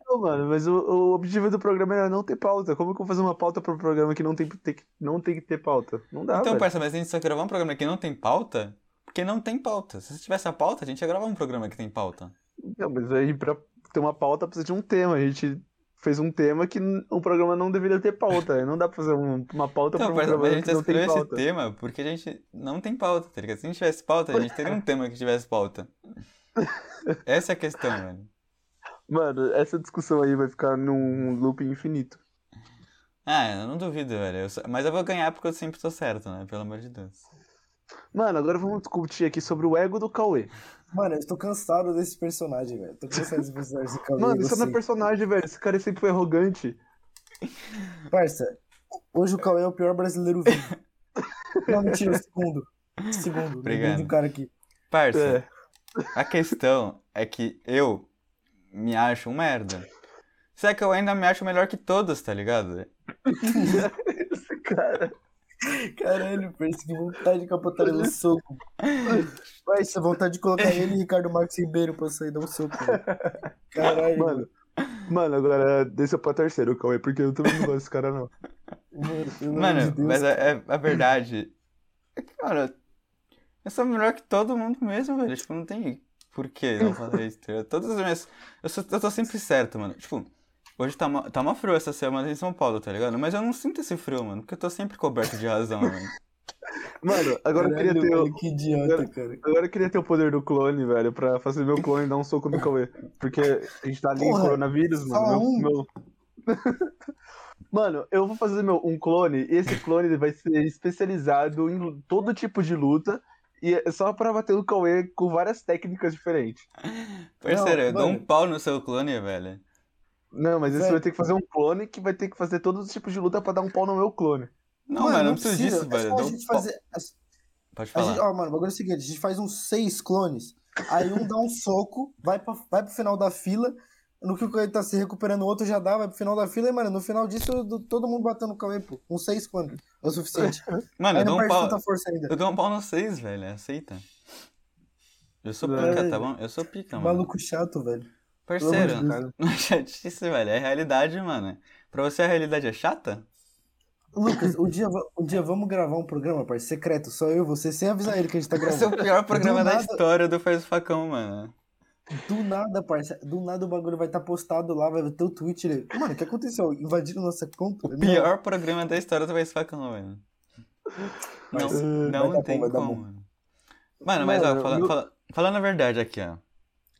Não, mano, mas o, o objetivo do programa era não ter pauta. Como que eu vou fazer uma pauta pro programa que não tem, tem que- não tem que ter pauta? Não dá, então, velho. parça, mas a gente só gravar um programa que não tem pauta, porque não tem pauta. Se tivesse a pauta, a gente ia gravar um programa que tem pauta. Não, mas aí pra ter uma pauta precisa de um tema. A gente fez um tema que um programa não deveria ter pauta. Não dá pra fazer um- uma pauta Então, pra um parça, mas a programa gente que não tem escolheu esse pauta. tema porque a gente não tem pauta, tá ligado? Se a gente tivesse pauta, a gente teria um tema que tivesse pauta. Essa é a questão, velho. Mano, essa discussão aí vai ficar num loop infinito. Ah, eu não duvido, velho. Eu só- Mas eu vou ganhar porque eu sempre tô certo, né? Pelo amor de Deus. Mano, agora vamos discutir aqui sobre o ego do Cauê. Mano, eu estou cansado desse personagem, velho. Tô cansado desse personagem. Esse Cauê, Mano, isso não é personagem, velho. Esse cara sempre foi arrogante. Parça, hoje o Cauê é o pior brasileiro vivo. Não, mentira, o segundo. Segundo. Obrigado. Um cara aqui. Parça, É. a questão é que eu me acho um merda. Só que eu ainda me acho melhor que todos, tá ligado? Esse cara. Caralho, parça, que vontade de capotar ele no soco. Parça, vontade de colocar ele e Ricardo Marques Ribeiro pra sair dar um soco. Caralho, Mano, mano, agora desça pra terceiro, Cauê, porque eu também não gosto desse cara, não. Mano, Mano, de mas é, é a verdade. é que, Cara, eu sou melhor que todo mundo mesmo, velho. Tipo, não tem por que não fazer isso. tá? Todas as minhas. Eu, sou, eu tô sempre certo, mano. Tipo, hoje tá, mó- tá mó frio essa semana em São Paulo, tá ligado? Mas eu não sinto esse frio, mano. Porque eu tô sempre coberto de razão, mano. Mano, agora eu Caralho, queria ter. o- velho, que idiota, cara. Agora eu queria ter o poder do clone, velho, pra fazer meu clone dar um soco no Cauê. Porque a gente tá ali em Porra, coronavírus, só mano. Meu, um. meu, Mano, eu vou fazer meu, um clone, e esse clone vai ser especializado em todo tipo de luta, e é só pra bater no Cauê com várias técnicas diferentes. Parceiro, eu dou um pau no seu clone, velho. Não, mas esse Velho. vai ter que fazer um clone que vai ter que fazer todos os tipos de luta pra dar um pau no meu clone. Não, mano, não preciso disso, é velho. só a um gente pau. fazer. Pode falar. gente, ó, mano, o bagulho é o seguinte: a gente faz uns seis clones, aí um dá um soco, vai, pra, vai pro final da fila. No que o Cauê tá se recuperando, o outro já dá, vai pro final da fila, e, mano, no final disso, do- todo mundo batendo no Cauê, pô. Um seis clones. É o suficiente. Mano, eu dou não um pau. tanta força ainda. Eu dou um pau no 6, velho. Aceita. Eu sou É. pica, tá bom? Eu sou pica, mano. Maluco chato, velho. Parceiro, não é chatice, velho. É realidade, mano. Pra você a realidade é chata? Lucas, um dia, um dia vamos gravar um programa, parceiro, secreto, só eu e você, sem avisar ele que a gente tá Esse é o gravando. pior programa da nada- história do Faz o Facão, mano. Do nada, parceiro, do nada o bagulho vai estar postado lá, vai ter o tweet. Mano, o que aconteceu? Invadiram nossa conta? O pior programa da história do Faz o Facão, velho. Não, não vai dar bom, tem vai dar como, bom. mano. Mano, mas ó, Mano, fala- falando a verdade aqui, ó.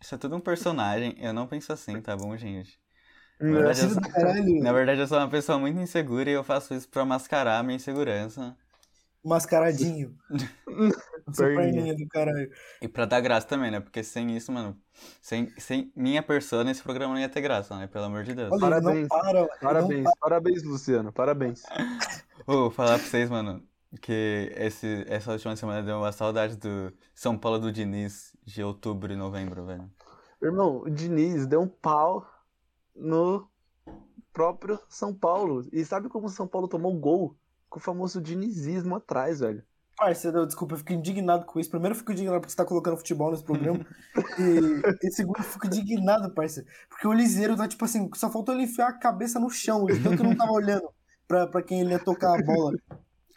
Isso é tudo um personagem, eu não penso assim, tá bom, gente? Na verdade, eu sou, na verdade, eu sou uma pessoa muito insegura e eu faço isso pra mascarar a minha insegurança. mascaradinho. Perninha. do caralho. E pra dar graça também, né? Porque sem isso, mano, sem, sem minha persona, esse programa não ia ter graça, né? Pelo amor de Deus. Olha, Parabéns. para, ele não Parabéns, parabéns, Luciano, parabéns. Vou falar pra vocês, mano, que esse, essa última semana deu uma saudade do São Paulo do Diniz de outubro e novembro, velho. Irmão, o Diniz deu um pau no próprio São Paulo. E sabe como o São Paulo tomou gol? Com o famoso dinizismo atrás, velho. Parceiro, desculpa, eu fico indignado com isso. Primeiro, eu fico indignado porque você tá colocando futebol nesse programa. e, e segundo, eu fico indignado, parceiro. Porque o Liseiro tá tipo assim, só faltou ele enfiar a cabeça no chão. Ele tanto que não tava olhando pra, pra quem ele ia tocar a bola.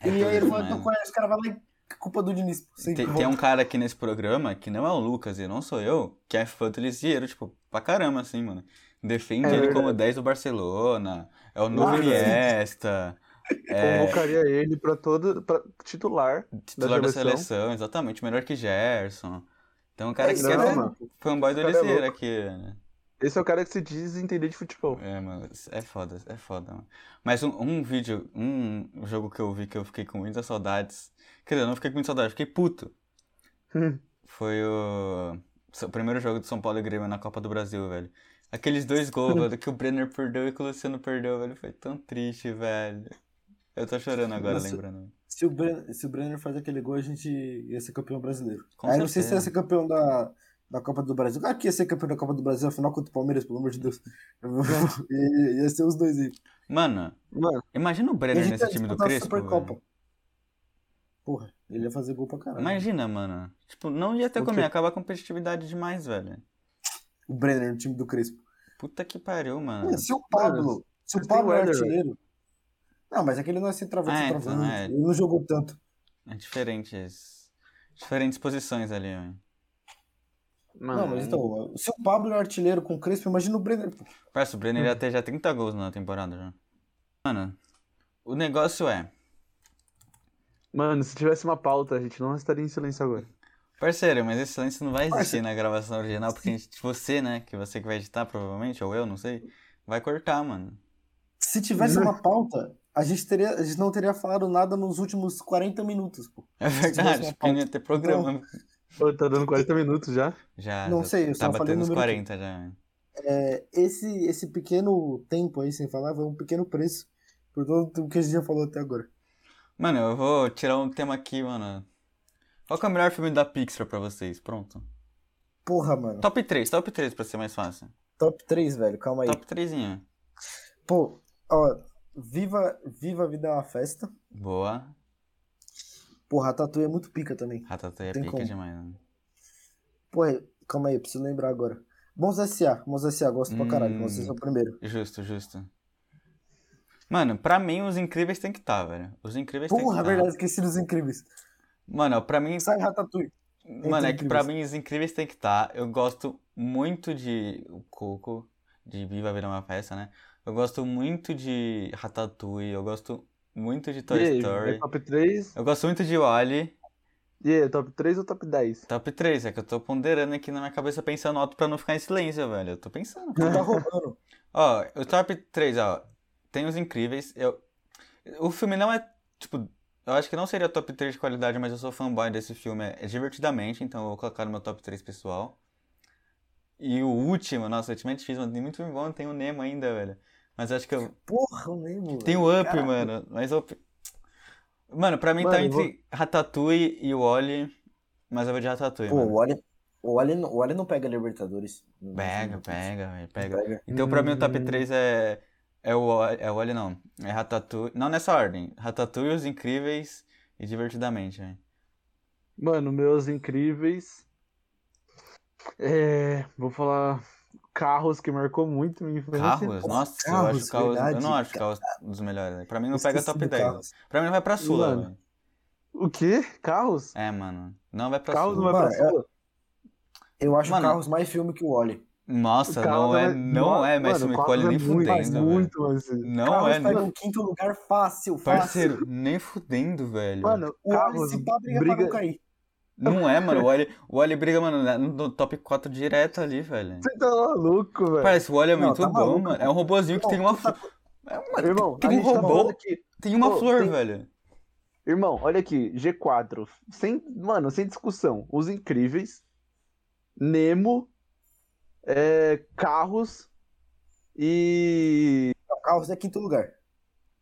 É e aí ele vai tocar, os caras vão lá e. Culpa do Diniz. Tem, tem um cara aqui nesse programa, que não é o Lucas e não sou eu, que é fã do Lisieiro, tipo, pra caramba, assim, mano. Defende É ele como 10 do Barcelona, é o novo. Iniesta, é Convocaria ele pra todo pra titular. titular da seleção. seleção, exatamente, melhor que Gerson. Então, o cara É que isso quer mano. fanboy do é Lisieiro louco. aqui, né? Esse é o cara que se diz entender de futebol. É, mano, é foda, é foda, mano. Mas um, um vídeo, um jogo que eu vi que eu fiquei com muitas saudades. Quer dizer, eu não fiquei com muita saudade, fiquei puto. Foi o, o primeiro jogo do São Paulo e Grêmio na Copa do Brasil, velho. Aqueles dois gols, velho, que o Brenner perdeu e que o Luciano perdeu, velho. Foi tão triste, velho. Eu tô chorando agora, Nossa. lembrando. Se o, Brenner, se o Brenner faz aquele gol, a gente ia ser campeão brasileiro. Com Aí não sei se ia certeza. ser campeão da, da Copa do Brasil. Ah, que ia ser campeão da Copa do Brasil, afinal contra o Palmeiras, pelo amor de Deus. ia, ia ser os dois aí. Mano, Mano, imagina o Brenner nesse time do Crespo, Supercopa. velho. Porra, ele ia fazer gol pra caralho. Imagina, mano. Tipo, não ia ter como ia acabar a competitividade demais, velho. O Brenner no time do Crespo. Puta que pariu, mano. Mano, se o Pablo, se o Pablo é Éder, artilheiro. Não, mas aquele não é centroavante, Ah, centroavante. então é. Ele não jogou tanto. É diferentes. Diferentes posições ali, velho. mano. Não, mas então, se o Pablo é artilheiro com o Crespo, imagina o Brenner. Parece, o Brenner ia ter já 30 gols na temporada já. Mano, o negócio é. Mano, se tivesse uma pauta, a gente não estaria em silêncio agora. Parceiro, mas esse silêncio não vai existir Parceiro. na gravação original, porque a gente- você, né, que você que vai editar provavelmente, ou eu, não sei, vai cortar, mano. Se tivesse uma pauta, a gente, teria, a gente não teria falado nada nos últimos 40 minutos, pô. É verdade, porque não ia ter programa. Pô, tá dando 40 minutos já. Já, Não já sei, eu tá só falei batendo o uns número 40 já. velho. É, esse, esse pequeno tempo aí, sem falar, foi um pequeno preço por todo o que a gente já falou até agora. Mano, eu vou tirar um tema aqui, mano. Qual que é o melhor filme da Pixar pra vocês? Pronto. Porra, mano. Top 3, top 3 pra ser mais fácil. Top 3, velho, calma aí. Top 3. Pô, ó, Viva, Viva a Vida é uma Festa. Boa. Porra, Ratatouille é muito pica também. Ratatouille é pica como. demais, né? Porra, calma aí, eu preciso lembrar agora. Bons S.A., Bons S.A., gosto pra caralho. Hum. Bons S.A. é o primeiro. Justo, justo. Mano, pra mim os incríveis tem que estar, velho. Os incríveis tem que Porra, estar. verdade, esqueci dos incríveis. Mano, pra mim. Sai Ratatouille. Mano, é que Incríveis. pra mim os incríveis tem que estar. Eu gosto muito de o Coco, de Viva a Vida é uma Festa, né? Eu gosto muito de Ratatouille, eu gosto muito de Toy e aí, Story. é top 3? Eu gosto muito de Wally. E aí, top 3 ou top 10? Top 3, é que eu tô ponderando aqui na minha cabeça pensando alto pra não ficar em silêncio, velho. Eu tô pensando. Tu tá roubando. Ó, o top 3, ó. Tem os incríveis. Eu... O filme não é, tipo. Eu acho que não seria top 3 de qualidade, mas eu sou fanboy desse filme. É divertidamente, então eu vou colocar no meu top 3 pessoal. E o último, nossa, Ultimate X, mano, tem muito filme bom, tem o Nemo ainda, velho. Mas acho que eu. Porra, o Nemo. Tem o. Up, Caraca. mano. Mas Up. Mano, pra mim Mano, tá eu vou- entre Ratatouille e o Wally. Mas eu vou de Ratatouille. Pô, mano. o Wally, o Wally, não- o Wally não pega Libertadores. Não Pega, não- pega, velho, pega. Pega. Então pra mim o top Hum. 3 é. É o Wally, é o Wally não. É Ratatouille. Não nessa ordem. Ratatouille, Os Incríveis e Divertidamente, velho. Mano, meus incríveis. É, vou falar carros que marcou muito minha infância. Carros? Nossa, eu Carros, acho Carros. Eu verdade. não acho Carros dos melhores. velho. Pra mim não pega top do 10. Carros. velho. Pra mim não vai pra Sula, Mano, velho. O quê? Carros? É, mano. Não vai pra Carros não Sula. vai Mano, pra sua? Eu acho Mano. o Carros mais filme que o Wally. Nossa, O Carros não é, vai- não é mais filme Carros com ele nem é muito, fudendo, velho. muito, mais filme. Não Carros é, pega nem... o quinto lugar fácil, fácil. Parceiro, nem fudendo, velho. Mano, o Wally Carros se pá briga, pra briga... não cair. Não é, mano. O Wally, o Wally briga, mano, na- no top 4 direto ali, velho. Você tá maluco, velho? Parece, o Wally é Não, muito tá bom, maluco, mano. É um robozinho que tem uma, fl- é uma- Irmão, tem um tá robô, falando aqui. tem uma Pô, flor, tem- velho. Irmão, olha aqui, G4. Sem, mano, sem discussão. Os Incríveis, Nemo, é, Carros e. Não, Carros é quinto lugar.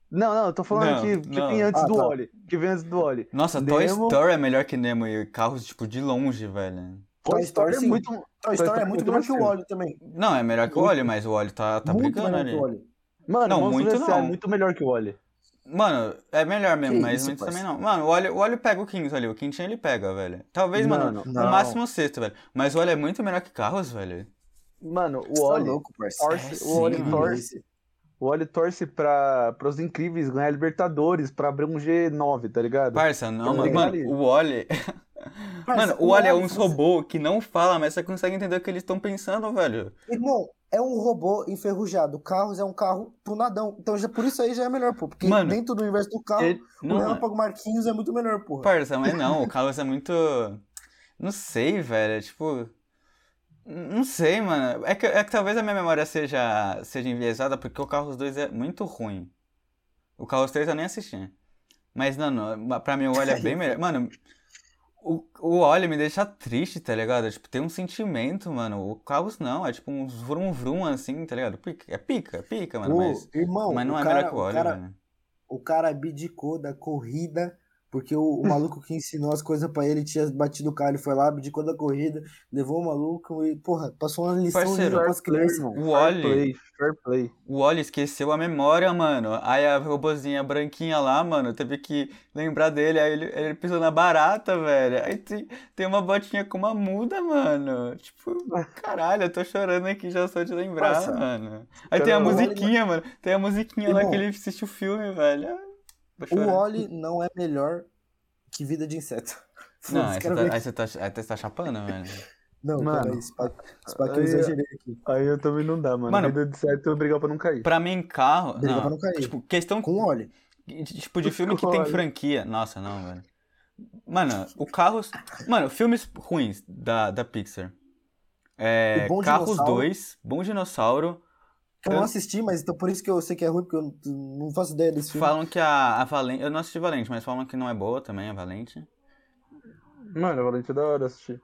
Não, não, eu tô falando Não, que, que não. vem antes Ah, do tá. Wally. Que vem antes do Wally. Nossa, Toy Nemo- Story é melhor que Nemo e Carros, tipo, de longe, velho. Toy Story é sim. muito. Toy Story é Story muito é melhor que o muito Wally também. Não, é melhor que o Wally, mas o Wally tá, tá muito brigando ali. Mano, Não, muito é não. muito melhor que o Wally. Mano, é melhor mesmo, Que mas isso, muito também não. Mano, o Wally, o pega o Kings ali, o Quintin ele pega, velho. Talvez, mano, Mano, no não. máximo o sexto, velho. Mas o Wally é muito melhor que Carros, velho. Mano, o Você tá louco, parceiro. torce, É o mano. torce. O Wally torce pra, pros incríveis ganhar Libertadores, pra abrir um G9, tá ligado? Parça, não, mano. Mano, o Wally. Parça, Mano, o Wally é fosse- robô que não fala, mas você consegue entender o que eles estão pensando, velho. Irmão, é um robô enferrujado. Carros é um carro tunadão. Então já, por isso aí já é melhor, pô. Porque Mano, dentro do universo do carro, Ele- o Não, Relâmpago Marquinhos é muito melhor, porra. parça, mas não, o Carlos é muito. Não sei, velho. é Tipo. Não sei, mano. É que, é que talvez a minha memória seja, seja enviesada porque o Carros 2 é muito ruim. O Carros 3 eu nem assisti. Mas, não, não, pra mim o Wally é bem melhor. Mano, o, o Wally me deixa triste, tá ligado? Tipo, tem um sentimento, mano. O Carros não, é tipo uns vrum vrum assim, tá ligado? É pica, é pica, mano. Mas, irmão, mas não o é cara, melhor que o o Wally, cara, velho. o cara abdicou da corrida porque o, o maluco que ensinou as coisas pra ele tinha batido o carro, ele foi lá, abdicou da corrida, levou o maluco e, porra, passou uma lição Parceiro, pras crianças. irmão. O Fair Wally- play, fair play. O Wally esqueceu a memória, mano. Aí a robozinha branquinha lá, mano, teve que lembrar dele. Aí ele, ele pisou na barata, velho. Aí tem, tem uma botinha com uma muda, mano. Tipo, caralho, eu tô chorando aqui já só de lembrar, Nossa. mano. Aí tem a Cara, musiquinha, mano. Tem a musiquinha lá Irmão, que ele assiste o filme, velho. O. Wally não é melhor que vida de inseto. Não, Foda-se, aí você, tá, aí você tá, aí você tá chapando, velho. Não, Mano, peraí, pá que eu aí- exagerei aqui. Aí eu também não dá, mano. Mano, Vida de certo eu brigar pra não cair. Pra mim, carro. Briga não, pra não cair. Tipo, questão Com o Wally. Tipo, de filme que tem franquia. Nossa, não, velho. Mano, o Carros. Mano, filmes ruins da, da Pixar. É. Carros Dinossauro. 2, Bom Dinossauro. Eu não assisti, mas então por isso que eu sei que é ruim, porque eu não, faço ideia desse filme. Falam que a, a Valente. Eu não assisti Valente, mas falam que não é boa também, a Valente. Mano, a Valente é da hora assistir.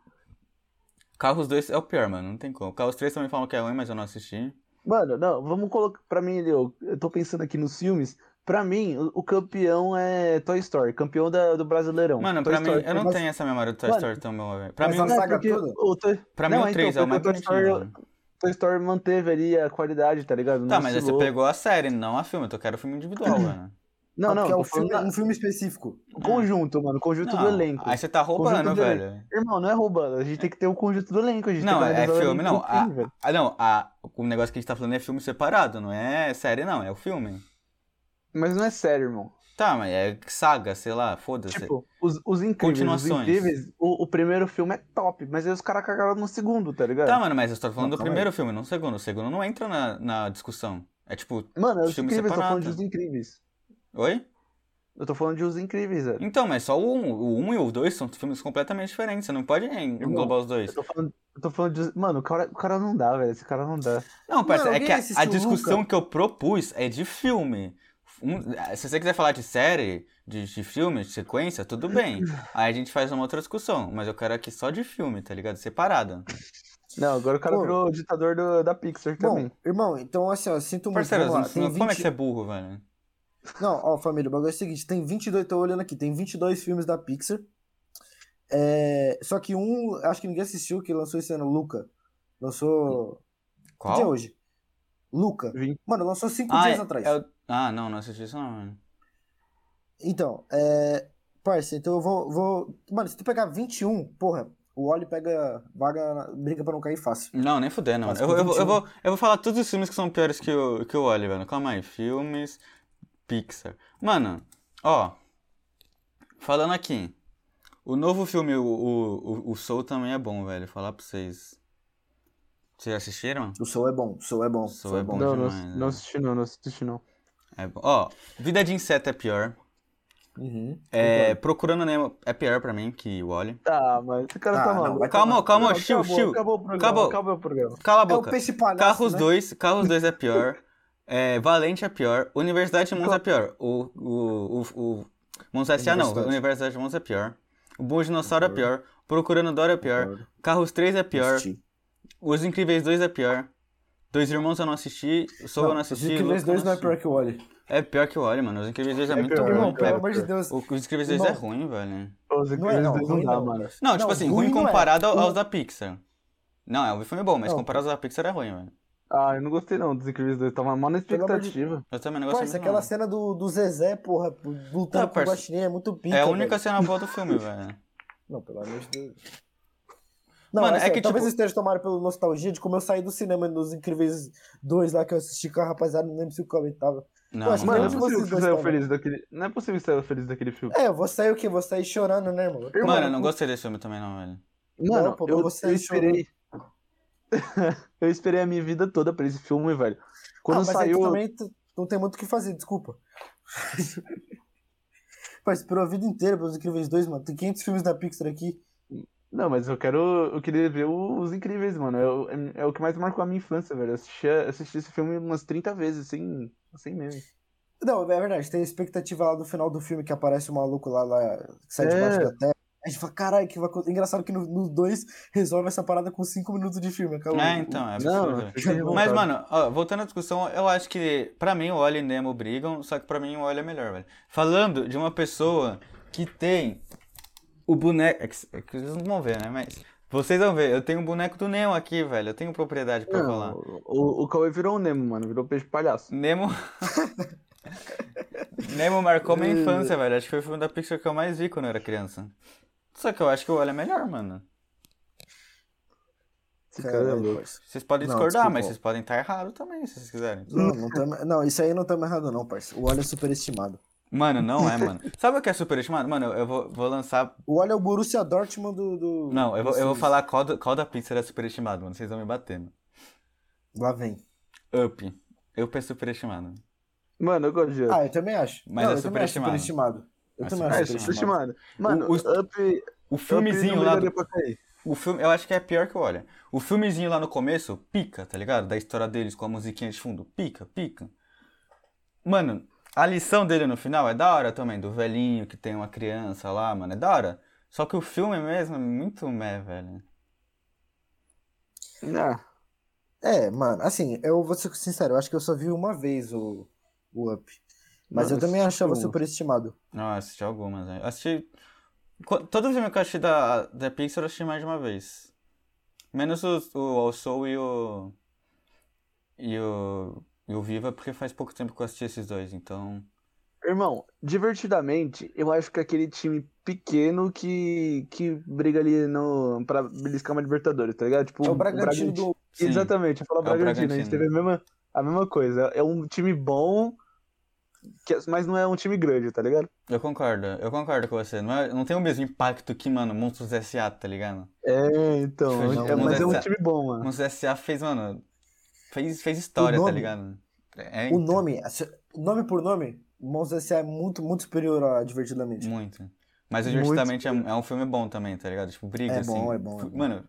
Carros 2 é o pior, mano. Não tem como. Carros 3 também falam que é ruim, mas eu não assisti. Mano, não, vamos colocar. Pra mim, eu, eu tô pensando aqui nos filmes. Pra mim, o, o campeão é Toy Story, campeão da- do Brasileirão. Mano, Toy pra mim, Story. eu não mas- tenho essa memória do Toy Mano, Story tão boa, velho. Pra mas mim, o- Não, saga porque toda? o Toy- pra mim o 3 então, é o mais Toy. Story-. Toy Story manteve ali a qualidade, tá ligado? Tá, Não mas aí você pegou a série, não a filme. Eu quero filme individual, mano. Não, Ah, não, porque é um filme, falando um filme específico. o conjunto, mano, o conjunto do Não, elenco. Aí você tá roubando, do velho. Irmão, não é roubando, a gente tem que ter o conjunto do elenco, a gente Não, tem que é o filme, não. do filme, A- velho. Ah, não, a, o negócio que a gente tá falando é filme separado, não é série, não, é o filme. Mas não é sério, irmão. Tá, mas é saga, sei lá, foda-se. Tipo, os, os incríveis, os incríveis, o, o primeiro filme é top, mas aí os caras cagaram no segundo, tá ligado? Tá, mano, mas eu tô falando Não, do primeiro filme, não do segundo. O segundo não entra na, na discussão. É tipo, Mano, é os filme incríveis, tô falando separado. dos incríveis. oi? Eu tô falando de Os Incríveis, velho. Então, mas só o 1. O 1 e o 2 são filmes completamente diferentes. Você não pode englobar os dois. Eu tô falando, eu tô falando de. Mano, o cara, o cara não dá, velho. Esse cara não dá. Não, parceiro, é que a, a discussão Luca? que eu propus é de filme. Um- se você quiser falar de série, de, de filme, de sequência, tudo bem. Aí a gente faz uma outra discussão. Mas eu quero aqui só de filme, tá ligado? Separado. Não, agora o cara Pô. virou ditador do- da Pixar também. Bom, irmão, então assim, ó, sinto muito. Parceiro, vamos lá, tem como é que 20 você é burro, velho? Não, ó, família, o bagulho é o seguinte, tem 22, tô olhando aqui, tem 22 filmes da Pixar. É, só que um, acho que ninguém assistiu, que lançou esse ano, Luca. Lançou. Que dia é Qual? hoje? Luca. Vinte. Mano, lançou cinco Ah, dias é- atrás. é o- ah, não, não assisti isso não, velho. Então, é. Parça, então eu vou, vou. Mano, se tu pegar 21, porra, o Oli pega vaga, briga pra não cair fácil. Não, nem mano. Mas Eu, eu, vou- eu, 21. vou, eu vou falar todos os filmes que são piores que o, que o Oli, velho. Calma aí. Filmes, Pixar. Mano, ó. Falando aqui. O novo filme, o, o, o- Soul também é bom, velho. Falar pra vocês. Vocês assistiram? O Soul é bom, o Soul é bom. o Soul Soul é bom. não, não, demais, não né? assisti não, não assisti não. É bom. Ó, Vida de Inseto é pior. Uhum. É, Procurando Nemo é pior pra mim que o Oli. Tá, mas esse cara Ah, tá maluco. vai Calma, calma, chill, acabou, chill. Acabou o programa, Acabou. acabou o programa. Cala a É o boca. Peixe Palhaço, Carros né? 2, Carros 2 é pior. É, Valente é pior. Universidade de Monstros é pior. O, o, o, o Monstros S.A. não. Universidade. De Monstros é pior. O Bom Dinossauro é pior. Procurando Dory é pior. Carros 3 é pior. Os Incríveis 2 é pior. Dois Irmãos eu não assisti. Soul eu não Os assisti. Incríveis Luca eu 2 não é pior que o Oli. É pior que o Oli, mano. Os Incríveis 2 é, É muito pior, ruim. Irmão, é pelo velho. amor de Deus. O- Os Incríveis 2 é Irmão. ruim, velho. Os Não é, Incríveis não, dois ruim não dá, não. mano. Não, tipo Não, assim, ruim é. comparado ao- O- aos da Pixar. Não, é, o filme é bom, mas Não, comparado aos da Pixar é ruim, velho. Ah, eu não gostei não dos Incríveis 2. Tava mal na Pelo amor de- expectativa. Eu também não gostei Parça, aquela não. cena do, do Zezé, porra, lutando Não, com o Guaxinim é muito pica, É a única velho. cena boa do filme, velho. Não, pelo amor de Deus. Não, Mano, assim, é que, talvez tipo- esteja tomado pela nostalgia de como eu saí do cinema nos Incríveis 2 lá que eu assisti com a rapaziada, não lembro se o comentava. Não, acho que não, Mano, não é possível que você saiu também. feliz daquele. Não é possível que você saiu feliz daquele filme. É, eu vou sair o quê? Vou sair chorando, né, irmão? Mano, eu não gostei desse filme também, não, velho. Mano, Não, pô, eu, você eu esperei. eu esperei a minha vida toda pra esse filme, velho. Quando ah, mas aí saiu. também tu- não tem muito o que fazer, desculpa. Mas esperou a vida inteira pelos Incríveis 2, mano. Tem 500 filmes da Pixar aqui. Não, mas eu quero. Eu queria ver os incríveis, mano. É, o- é- é o que mais marcou a minha infância, velho. Eu assisti, assisti esse filme umas 30 vezes, sem, sem meme. Não, é verdade, tem a expectativa lá do final do filme que aparece o maluco lá, lá que sai É. debaixo da terra. A gente fala, caralho, que vai acontecer. Engraçado que no 2 resolve essa parada com 5 minutos de filme. Acabou. É, então, é Não, absurdo. eu fiquei Mas, mano, ó, voltando à discussão, eu acho que pra mim o Oli e o Nemo brigam, só que pra mim o Oli é melhor, velho. Falando de uma pessoa que tem o boneco. É que, é que vocês não vão ver, né? Mas. Vocês vão ver, eu tenho o boneco do Nemo aqui, velho. Eu tenho propriedade pra falar. Não, o, o Cauê virou um Nemo, mano. Virou peixe palhaço. Nemo. Nemo marcou minha infância, velho. Acho que foi o filme da Pixar que eu mais vi quando eu era criança. Só que eu acho que o Oli é melhor, mano. Esse cara é louco. Vocês podem Não, discordar, desculpa. mas vocês podem estar errados também, se vocês quiserem. Não, não, tamo- não, isso aí não estamos errado, não, parça. O óleo é superestimado. Mano, não é, mano. Sabe o que é superestimado? Mano, eu vou, vou lançar. O óleo é o Borussia Dortmund do. do Não, eu vou, eu vou falar qual, do- qual da Pixar é superestimado, mano. Vocês vão me batendo. Lá vem. Up. Up é superestimado. Mano, eu gosto de Up. Ah, eu também acho. Mas não, é também superestimado. superestimado. Eu É também acho é superestimado. Mano, O- os- Up. O Up filmezinho não lá. Do, o filme, eu acho que é pior que o Olha. O filmezinho lá no começo, pica, tá ligado? Da história deles com a musiquinha de fundo. Pica, pica. Mano, a lição dele no final é da hora também, do velhinho que tem uma criança lá, mano. É da hora. Só que o filme mesmo é muito meh, velho. Ah, É, mano, assim, eu vou ser sincero, eu acho que eu só vi uma vez o, o Up. Mas Mano, eu também achava um. superestimado. Não, eu assisti algumas, velho. Assisti. Todo filme que eu assisti da, da Pixar eu assisti mais de uma vez. Menos o, o, o Soul e o. E o. E o Viva, porque faz pouco tempo que eu assisti esses dois, então. Irmão, divertidamente, eu acho que aquele time pequeno que, que briga ali no, pra beliscar uma Libertadores, tá ligado? Tipo, É o Bragantino do. Sim. Exatamente, eu falo É o Bragantino, a gente Bragantino. teve a mesma, a mesma coisa. É um time bom, que, mas não é um time grande, tá ligado? Eu concordo, eu concordo com você. Não, é- não tem o mesmo impacto que, mano, Monstros S.A., tá ligado? É, então, Não, é- mas é um time bom, mano. Monstros S.A. fez, mano. Fez, fez história, O tá nome- ligado? É, O então. nome, assim, nome por nome, Monstros S.A. é muito, muito superior a Divertidamente. Muito. Mas o Divertidamente é, é um filme bom também, tá ligado? Tipo, briga, É assim. bom, é bom, é bom. Mano,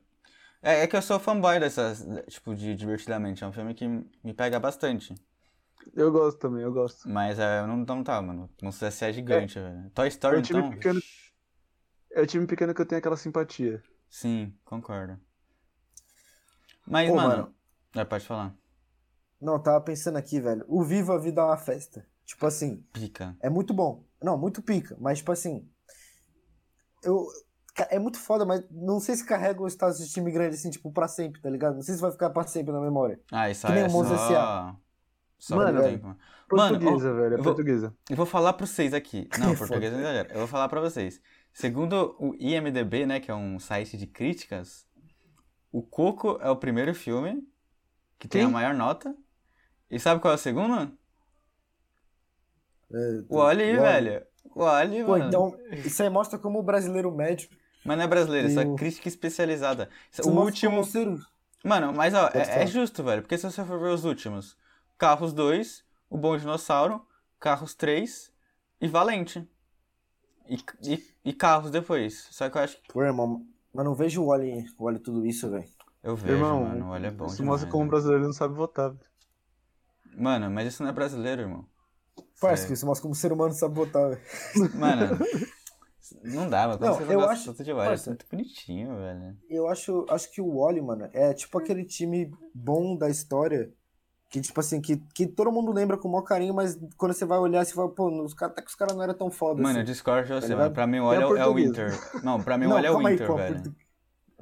é, é que eu sou fanboy dessas, tipo, de Divertidamente. É um filme que me pega bastante. Eu gosto também, eu gosto. Mas é, eu não, não tá, mano. Monstros S.A. é gigante, velho. Toy Story, É um time então... pequeno. É o time pequeno que eu tenho aquela simpatia. Sim, concordo. Mas, Pô, mano... mano. É, pode falar. Não, tava pensando aqui, velho. O Viva a Vida é uma festa. Tipo assim, Pica. é muito bom. Não, muito pica. Mas, tipo assim. Eu. É muito foda, mas não sei se carrega o status de time grande assim, tipo, pra sempre, tá ligado? Não sei se vai ficar pra sempre na memória. Ah, isso Que nem é só... S.A.. Só Mano, por tempo, mano. Mano, Portuguesa, ó, velho, é eu vou- portuguesa. Eu vou falar pra vocês aqui. Não, É português não exagero. Eu vou falar pra vocês. Segundo o IMDB, né, que é um site de críticas, o Coco é o primeiro filme que tem a maior nota. E sabe qual é o segundo? É, O Oli, o velho. O Oli, Pô, mano. então, isso aí mostra como o brasileiro médio. Mas não é brasileiro, isso é crítica especializada. isso O último... Mano, mas ó, é, é justo, velho. Porque se você for ver os últimos, Carros 2, O Bom Dinossauro, Carros 3 e Valente. E, e, e Carros depois. Só que eu acho que. Pô, irmão, mas não vejo o Oli, o Oli tudo isso, velho. Eu vejo, Irmão, mano. Olha, é bom isso demais, mostra como o né? brasileiro não sabe votar. velho. Mano, mas isso não é brasileiro, irmão. Parece Sério. que isso mostra como o ser humano sabe botar, velho. Mano, não dá, mas quando Não, você eu gosta acho- tanto de vários, é parça. muito bonitinho, velho. Eu acho, acho que o Oli, mano, é tipo aquele time bom da história. Que, tipo assim, que, que todo mundo lembra com o maior carinho, mas quando você vai olhar, você fala, pô, os cara, até que os caras não eram tão foda Mano, eu assim. discordo de você, ligado? mano. Pra mim o É Olha é, o- é o português. Inter. Não, pra mim o Olha é o calma aí, Inter, pô, velho. portu-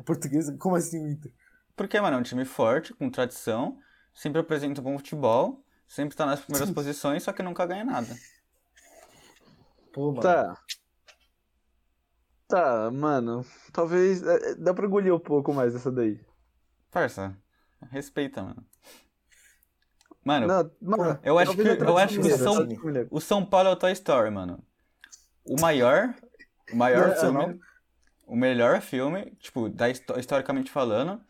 Portuguesa? Como assim o Inter? Porque, mano, é um time forte, com tradição, sempre apresenta um bom futebol, sempre tá nas primeiras posições, só que nunca ganha nada. Pô, mano. Tá. Tá, mano. Talvez. é, é, Dá pra engolir um pouco mais dessa daí. Parça, respeita, mano. Mano, Não, mano, eu acho que- a eu acho que tradição são- o São Paulo é o Toy Story, mano. O maior, o maior Nacional. filme, o melhor filme, tipo, da, histo- historicamente falando,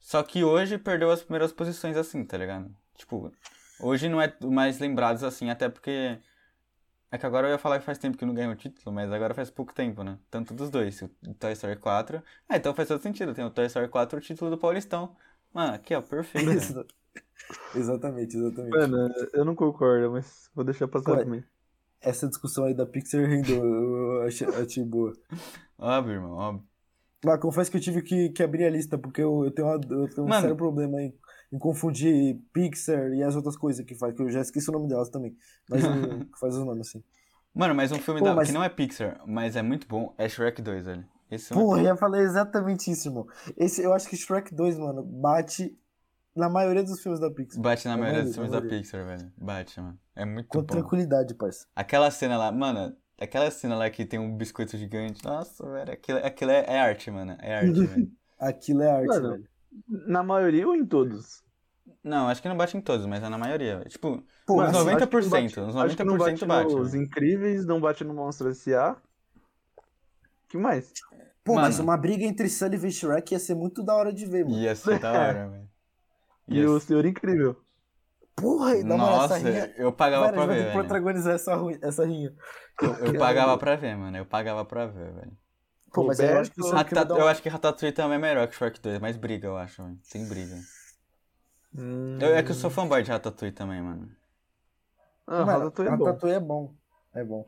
só que hoje perdeu as primeiras posições assim, tá ligado? Tipo, hoje não é mais lembrados assim, até porque é que agora eu ia falar que faz tempo que não ganhou o título, mas agora faz pouco tempo, né? Tanto dos dois, o Toy Story 4. Ah, então faz todo sentido, tem o Toy Story 4 o título do Paulistão. Mano, aqui ó, perfeito. né? Exa- exatamente, exatamente. Mano, eu não concordo, mas vou deixar passar Ué. também. Essa discussão aí da Pixar rendeu, eu achei, achei boa. Óbvio, irmão, óbvio. Mas confesso que eu tive que, que abrir a lista, porque eu, eu tenho, uma- eu tenho um Mano. sério problema em, em confundir Pixar e as outras coisas que faz, que eu já esqueci o nome delas também. Mas que faz os nomes assim. Mano, mas um filme Pô, da- mas- que não é Pixar, mas é muito bom, é Shrek 2, velho. Esse filme Porra, eu ia falar exatamente isso, irmão. Esse, eu acho que Shrek 2, mano, bate na maioria dos filmes da Pixar. bate na Na maioria dos filmes da. Pixar, velho. Bate, mano. É muito Com bom. tranquilidade, parça. Aquela cena lá, mano, aquela cena lá que tem um biscoito gigante. Nossa, velho, aquilo, aquilo é, é arte, mano. É arte, velho. Aquilo é arte, Mano, velho. Na maioria ou em todos? Não, acho que não bate em todos, mas é na maioria. velho. Tipo, Pô, uns Mano, assim, acho que não 90%, bate- uns acho que não 90% bate. nos velho. Incríveis, não bate no Monstro S.A. que mais? Pô, mas Mano. uma briga entre Sullivan e Shrek ia ser muito da hora de ver, mano. Ia ser da hora, velho. E o Senhor Incrível. Porra, na moral, Nossa, essa rinha... eu pagava Mano, a pra ver, que velho. protagonizar essa, essa rinha. Eu, eu pagava pra ver, mano. Eu pagava pra ver, velho. Pô, mas eu acho que o Roberto- Shrek vai Rata- dar um- Eu acho que Ratatouille também é melhor que Shrek 2, mais briga, eu acho, velho. Tem briga. Hum. Eu, é que eu sou fanboy de Ratatouille também, mano. Ah, Mano, Ratatouille é bom. Ratatouille é bom. É bom.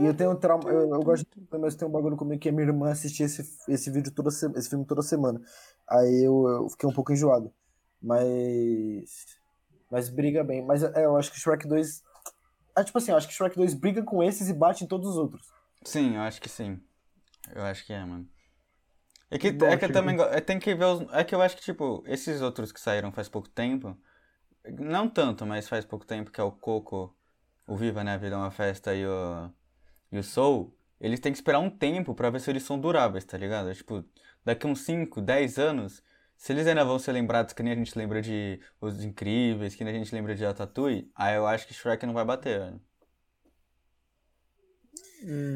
E eu tenho um trauma, eu, eu gosto, mas tem um bagulho comigo que a minha irmã assistia esse, esse vídeo toda se- esse filme toda semana. Aí eu, eu fiquei um pouco enjoado. Mas. Mas briga bem. Mas é, eu acho que Shrek 2. Ah, tipo assim, eu acho que Shrek 2 briga com esses e bate em todos os outros. Sim, eu acho que sim. Eu acho que é, mano. É que, Bom, é que eu também é, tem que ver os. É que eu acho que, tipo, esses outros que saíram faz pouco tempo. Não tanto, mas faz pouco tempo, que é o Coco, o Viva, né? A Vida é uma Festa e o. E o Soul. Eles têm que esperar um tempo pra ver se eles são duráveis, tá ligado? Tipo, daqui uns 5, 10 anos, se eles ainda vão ser lembrados que nem a gente lembra de Os Incríveis, que nem a gente lembra de Ratatouille, aí eu acho que Shrek não vai bater, velho.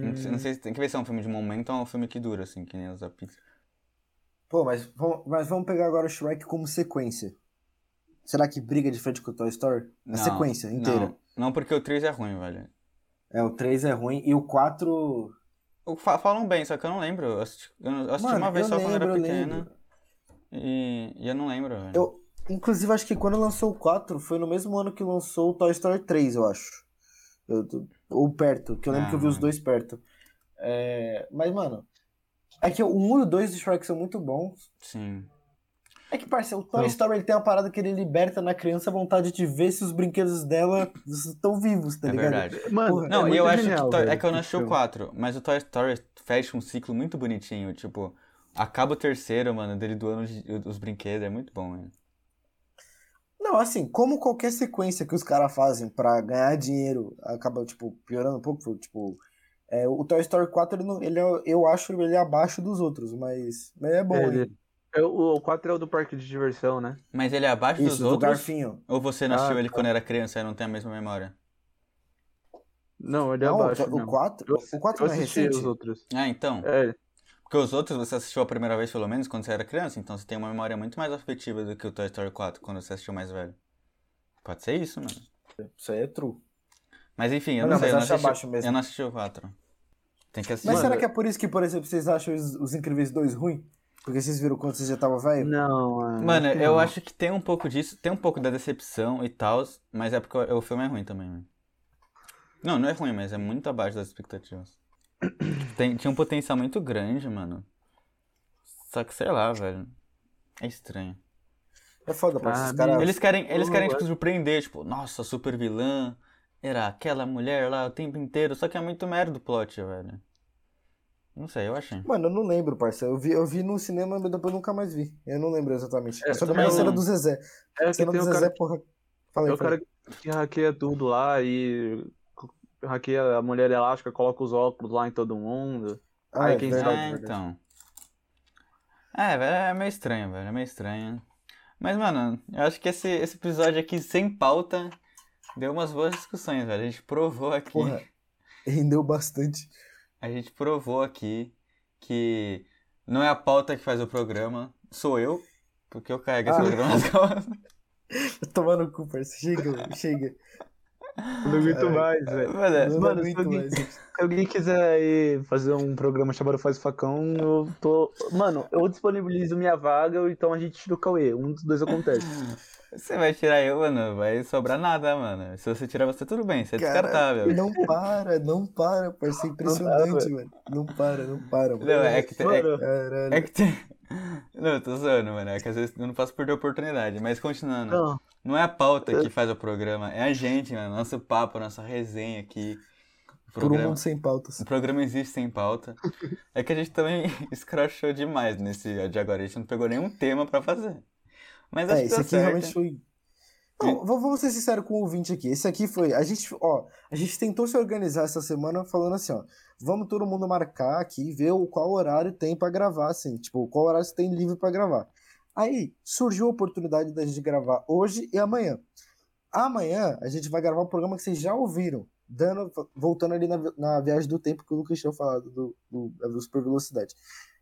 Não sei- Não sei se tem que ver se é um filme de momento ou é um filme que dura, assim, que nem os da Pixar. Pô, mas vamos, mas vamos pegar agora o Shrek como sequência. Será que briga de frente com o Toy Story? A Não, sequência inteira. Não, não porque o 3 é ruim, velho. É, o 3 é ruim. E o 4. O- fa- Falam bem, só que eu não lembro. Eu assisti, eu assisti Mano, uma vez só quando eu era lembro, pequena. E, e eu não lembro, velho. Eu, inclusive, acho que quando lançou o 4 foi no mesmo ano que lançou o Toy Story 3, eu acho. Eu ou perto, que eu lembro que eu vi os Ah. dois perto. É, mas, mano, é que o 1 e o 2 do Shrek são muito bons. Sim. É que, parceiro, o Toy Não. Story ele tem uma parada que ele liberta na criança a vontade de ver se os brinquedos dela estão vivos, tá é ligado? verdade. Mano, Porra, Não, é e eu acho genial, que. Toy- velho, é que eu não assisti o filme. 4, mas o Toy Story fecha um ciclo muito bonitinho. Tipo, acaba o terceiro, mano, dele doando os, os brinquedos. É muito bom, velho. Não, assim, como qualquer sequência que os caras fazem pra ganhar dinheiro acaba, tipo, piorando um pouco, tipo, é, o Toy Story 4, ele, não, ele é, eu acho ele abaixo dos outros, mas, mas é bom, Ele- hein? É, o o 4 é o do parque de diversão, né? Mas ele é abaixo Isso, dos do outros? Garfinho. Ou você não Ah, ele tá. quando era criança e não tem a mesma memória? Não, ele é Não, abaixo. o, não. o 4, Eu, o 4 eu não é recente? os outros. Ah, então. É, Porque os outros você assistiu a primeira vez, pelo menos, quando você era criança. Então você tem uma memória muito mais afetiva do que o Toy Story 4, quando você assistiu mais velho. Pode ser isso, mano. Isso aí é true. Mas enfim, eu Não, não, sei, eu não, assisti, mesmo. eu não assisti o 4. Tem que assistir. Mas será que é por isso que, por exemplo, vocês acham os, os Incríveis 2 ruim? Porque vocês viram quando vocês já estavam velho? não, mano. Mano, eu não. acho que tem um pouco disso, tem um pouco da decepção e tal, mas é porque o, o filme é ruim também, mano. Não, não é ruim, mas é muito abaixo das expectativas. Tem, tinha um potencial muito grande, mano. Só que sei lá, velho. É estranho. É foda, parceiro. Ah, caras... Eles querem, eles querem tipo, surpreender, tipo, nossa, super vilã. Era aquela mulher lá o tempo inteiro. Só que é muito merda o plot, velho. Não sei, eu achei. Mano, eu não lembro, parceiro. Eu vi, eu vi no cinema, mas depois eu nunca mais vi. Eu não lembro exatamente. É, Só também lembro a cena do Zezé. É A cena do o Zezé, cara, porra. é Falei, o cara que hackeia tudo lá e hackeia a mulher elástica, coloca os óculos lá em todo mundo. Ah, Aí é quem verdade, é, então. É, velho, é meio estranho, velho. É meio estranho. Mas, mano, eu acho que esse, esse episódio aqui sem pauta deu umas boas discussões, velho. A gente provou aqui. Porra, rendeu bastante. A gente provou aqui que não é a pauta que faz o programa, sou eu, porque eu carrego esse Ah. programa nas costas. Tomar no cu, parceiro. Chega, chega. Não aguento mais, velho. Mano, é- Não Mano, aguento se alguém- mais. Se alguém quiser aí fazer um programa chamado Faz o Facão, eu tô. Mano, eu disponibilizo minha vaga, ou então a gente tira o Cauê. Um dos dois acontece. Você vai tirar eu, mano, vai sobrar nada, mano. Se você tirar você, tudo bem, você é Cara, descartável. Não para, não para, parceiro. Impressionante, mano. Não para, não para. Mano. Não, é que, tem- é, Mano, Caralho. é que tem... Não, eu tô zoando, mano. É que às vezes eu não posso perder a oportunidade. Mas continuando. não. Não é a pauta que faz o programa, é a gente, mano. Nosso papo, nossa resenha aqui. O Por um programa, mundo sem pautas. o programa existe sem pauta. É que a gente também escrachou demais nesse de agora. A gente não pegou nenhum tema pra fazer. Mas acho É, que esse deu aqui certo. realmente foi. Não, vamos ser sinceros com o ouvinte aqui. Esse aqui foi. A gente, ó, a gente tentou se organizar essa semana falando assim, ó. Vamos todo mundo marcar aqui, ver o qual horário tem pra gravar, assim. Tipo, qual horário você tem livre pra gravar. Aí surgiu a oportunidade da gente gravar hoje e amanhã. Amanhã a gente vai gravar um programa que vocês já ouviram, dando, voltando ali na, na viagem do tempo que o Lucas tinha falado do, do, da super velocidade.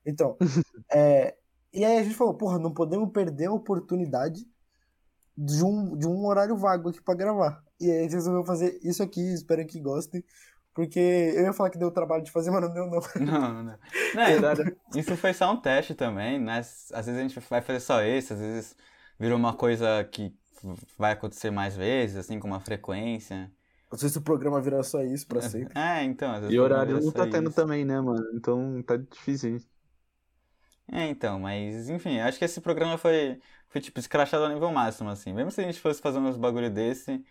Então, é, e aí a gente falou, porra, não podemos perder a oportunidade de um, de um horário vago aqui pra gravar. E aí a gente resolveu fazer isso aqui, espero que gostem. Porque eu ia falar que deu trabalho de fazer, mas não deu, não. Não, não. Não, isso foi só um teste também, né? Às vezes a gente vai fazer só esse, às vezes vira uma coisa que vai acontecer mais vezes, assim, com uma frequência. Não sei se o programa virar só isso pra sempre. É, então, às vezes E o horário não tá tendo isso. também, né, mano? Então tá difícil isso. É, então, mas enfim, acho que esse programa foi, foi tipo, escrachado ao nível máximo, assim. Mesmo se a gente fosse fazer uns bagulho desse,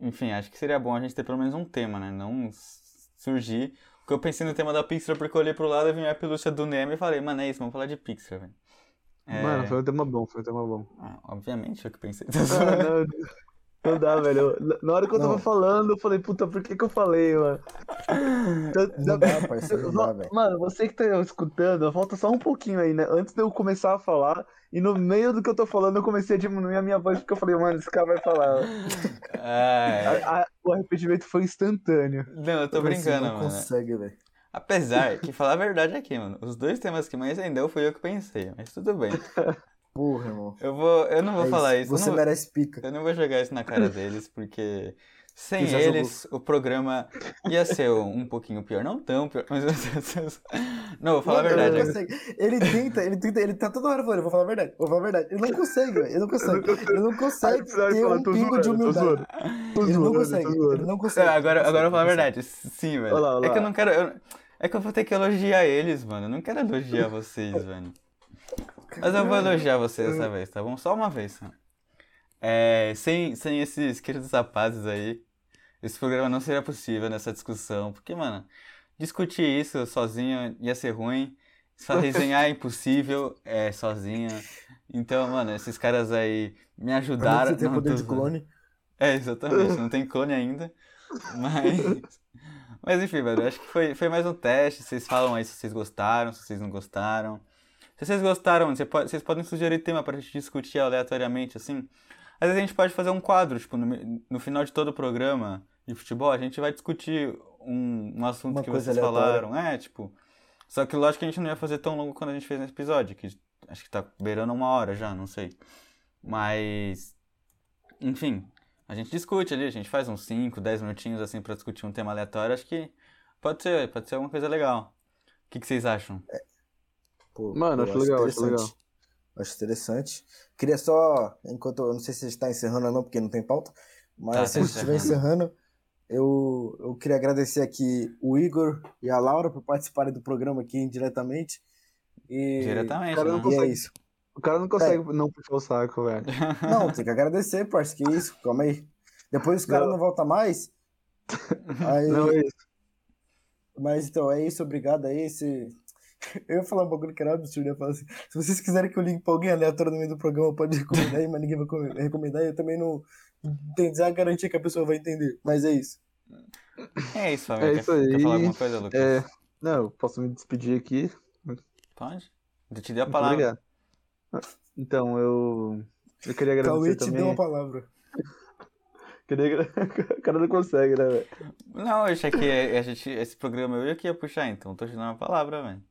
enfim, acho que seria bom a gente ter pelo menos um tema, né? Não surgir. Porque eu pensei no tema da Pixar porque eu olhei pro lado e vi a pelúcia do Nemo e falei, mano, é isso, vamos falar de Pixar, velho. É, Mano, foi um tema bom, foi um tema bom. ah, obviamente, eu que pensei. Ah, não, não dá, velho. Na hora que eu tava Não. falando, eu falei, puta, por que que eu falei, mano? Não dá, parceiro, não dá, velho. Mano, você que tá escutando, falta só um pouquinho aí, né? Antes de eu começar a falar, e no meio do que eu tô falando, eu comecei a diminuir a minha voz, porque eu falei, mano, esse cara vai falar. A- a- o arrependimento foi instantâneo. não, eu tô Parceiro, brincando, Não mano. consegue, velho. Apesar que falar a verdade aqui, mano. Os dois temas que mais rendeu foi eu que pensei, mas tudo bem. Porra, irmão. Eu vou, eu não vou É falar isso. eu Você não- merece pica. Eu não vou jogar isso na cara deles, porque Sem eles, o programa ia ser um pouquinho pior. Não tão pior, mas. Não, vou falar a Mano, ele verdade. não consegue. Ele tenta, ele tenta, ele tá toda hora falando, eu vou falar a verdade, vou falar a verdade. Ele não consegue, velho. Ele não consegue. Ele não consegue Aí, vai ter falar, um pingo de humildade. zoando. Tô Ele não zoando, consegue. Ele não consegue. Agora, agora eu vou falar a consegue, verdade. Sim, velho. É que eu não quero. eu- É que eu vou ter que elogiar eles, mano. Eu não quero elogiar vocês, velho. Mas eu vou elogiar vocês dessa vez, tá bom? Só uma vez. só. É, sem, sem esses queridos rapazes aí, esse programa não seria possível nessa discussão. Porque, mano, discutir isso sozinho ia ser ruim. Só resenhar é impossível é, sozinho. Então, mano, esses caras aí me ajudaram. Você tem não, poder tô de clone. É, exatamente, não tem clone ainda. Mas. Mas enfim, velho, acho que foi, foi mais um teste. Vocês falam aí se vocês gostaram, se vocês não gostaram. Se vocês gostaram, vocês podem sugerir tema pra gente discutir aleatoriamente, assim. Às vezes a gente pode fazer um quadro, tipo, no, no final de todo o programa de futebol, a gente vai discutir um, um assunto Uma que vocês aleatória. falaram. É, tipo. Só que lógico que a gente não ia fazer tão longo quando a gente fez nesse episódio, que acho que tá beirando uma hora já, não sei. Mas. Enfim, a gente discute ali, a gente faz uns 5, 10 minutinhos assim pra discutir um tema aleatório, acho que pode ser, pode ser alguma coisa legal. O que, que vocês acham? Pô, Mano, acho legal, acho legal. Acho interessante. Queria só, enquanto eu não sei se está encerrando ou não, porque não tem pauta, mas Tá, se a gente estiver encerrando, eu, eu queria agradecer aqui o Igor e a Laura por participarem do programa aqui indiretamente. E, Diretamente, cara né? não e é consegue- isso. O cara não consegue não puxar o saco, velho. Não, tem que agradecer, parça, que isso, calma aí. Depois os caras Não. não voltam mais. Aí, Não é isso. Mas então, é isso, obrigado aí. Se... Eu ia falar um bagulho que era absurdo, eu ia falar assim, se vocês quiserem que eu ligue pra alguém aleatório no meio do programa, pode recomendar aí, mas ninguém vai come- recomendar, e eu também não tenho a garantia que a pessoa vai entender. Mas é isso. É isso, família. É quer, isso quer aí. falar alguma coisa, Lucas? É, não, eu posso me despedir aqui. Pode? Eu te dei a Muito palavra. obrigado. Então, eu. Eu queria agradecer Cauê te também. deu uma palavra. Queria... O cara não consegue, né, velho? Não, eu achei que a gente, esse programa eu que ia puxar, então tô te dando a palavra, velho.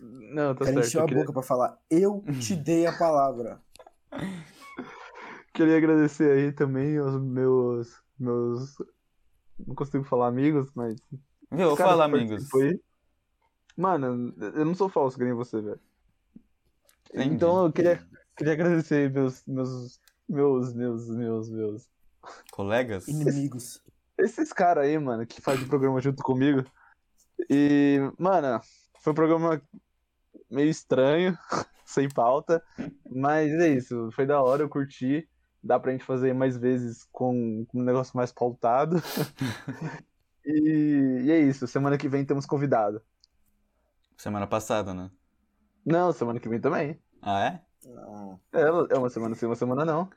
Não, tá Ela certo. encheu Eu a queria... boca pra falar, eu te dei a palavra. queria agradecer aí também aos meus. meus. Não consigo falar amigos, mas. Caras Fala, amigos. aí. Mano, eu não sou falso que nem você, velho. Então eu queria, queria agradecer meus. meus. meus. meus. meus. meus. Colegas? Inimigos. Esses caras aí, mano, que fazem o programa junto comigo. E, mano, foi um programa meio estranho, sem pauta, mas é isso, foi da hora, eu curti. Dá pra gente fazer mais vezes com, com um negócio mais pautado. E, e é isso, semana que vem temos convidado. Semana passada, né? Não, semana que vem também. Ah, é? Não. É, é uma semana sim, uma semana não.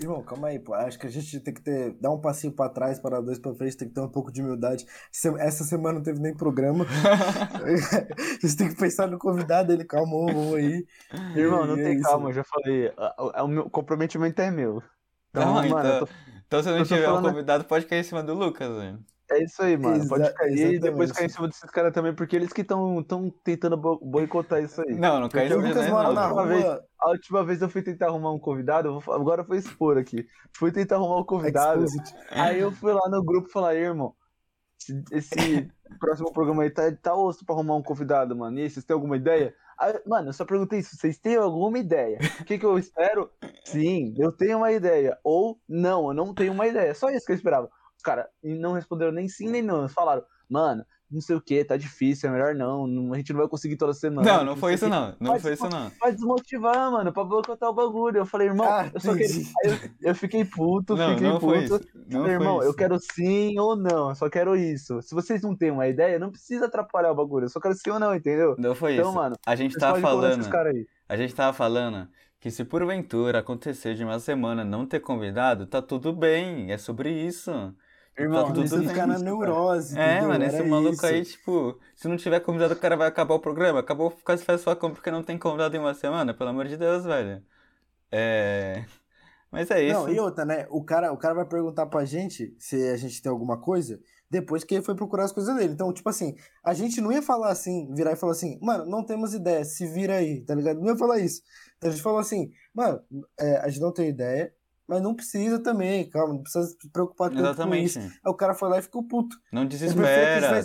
Irmão, calma aí, pô. Acho que a gente tem que ter, dar um passinho pra trás, para dois pra frente, tem que ter um pouco de humildade. Se- Essa semana não teve nem programa. Vocês têm que pensar no convidado, ele calmou, vamos aí. Irmão, não E é tem isso. calma, eu já falei. O meu comprometimento é meu. Então, Não, mano, então- eu tô- Então se não tiver um falando- convidado, pode cair em cima do Lucas, velho. É isso aí, mano. Pode Exa- cair e depois exatamente. cair em cima desses caras também, porque eles que estão tentando bo- boicotar isso aí. Não, não cai em cima não, na. Uma vez- rua. A última vez eu fui tentar arrumar um convidado, vou agora vou expor aqui. Fui tentar arrumar um convidado, Exposit. aí eu fui lá no grupo falar, "Ei, irmão, esse, esse próximo programa aí tá, tá osso pra arrumar um convidado, mano. E aí, vocês têm alguma ideia? Aí, mano, eu só perguntei isso, vocês têm alguma ideia? O que, que eu espero? Sim, eu tenho uma ideia. Ou não, eu não tenho uma ideia. Só isso que eu esperava. Os caras não responderam nem sim nem não. Eles falaram, mano, não sei o que, tá difícil, é melhor não. não- A gente não vai conseguir toda semana. Não, não foi sei isso o quê." não. Não Mas, foi isso não. Vai desmotivar, mano, pra boicotar o bagulho. Eu falei, irmão, Ah, eu só queria. eu, eu fiquei puto, Não, fiquei não foi puto. Não Falei, foi irmão, eu quero sim ou não, eu só quero isso. Se vocês não têm uma ideia, não precisa atrapalhar o bagulho, eu só quero sim ou não, entendeu? Não foi Então, isso. mano, A gente tava cobrar falando. A gente tava falando que se porventura acontecer de uma semana não ter convidado, tá tudo bem. É sobre isso. Irmão, tá tudo ficar na neurose, É, mano, esse maluco isso. aí, tipo, se não tiver convidado, o cara vai acabar o programa. Acabou, quase faz sua compra porque não tem convidado em uma semana, pelo amor de Deus, velho. É. Mas é isso. Não, e outra, né? O cara, o cara vai perguntar pra gente se a gente tem alguma coisa depois que ele foi procurar as coisas dele. Então, tipo assim, a gente não ia falar assim, virar e falar assim, mano, não temos ideia, se vira aí, tá ligado? Não ia falar isso. Então a gente falou assim, mano, é, a gente não tem ideia, Mas não precisa também, calma, não precisa se preocupar tanto com Exatamente. isso. Aí o cara foi lá e ficou puto. Não Eu desespera.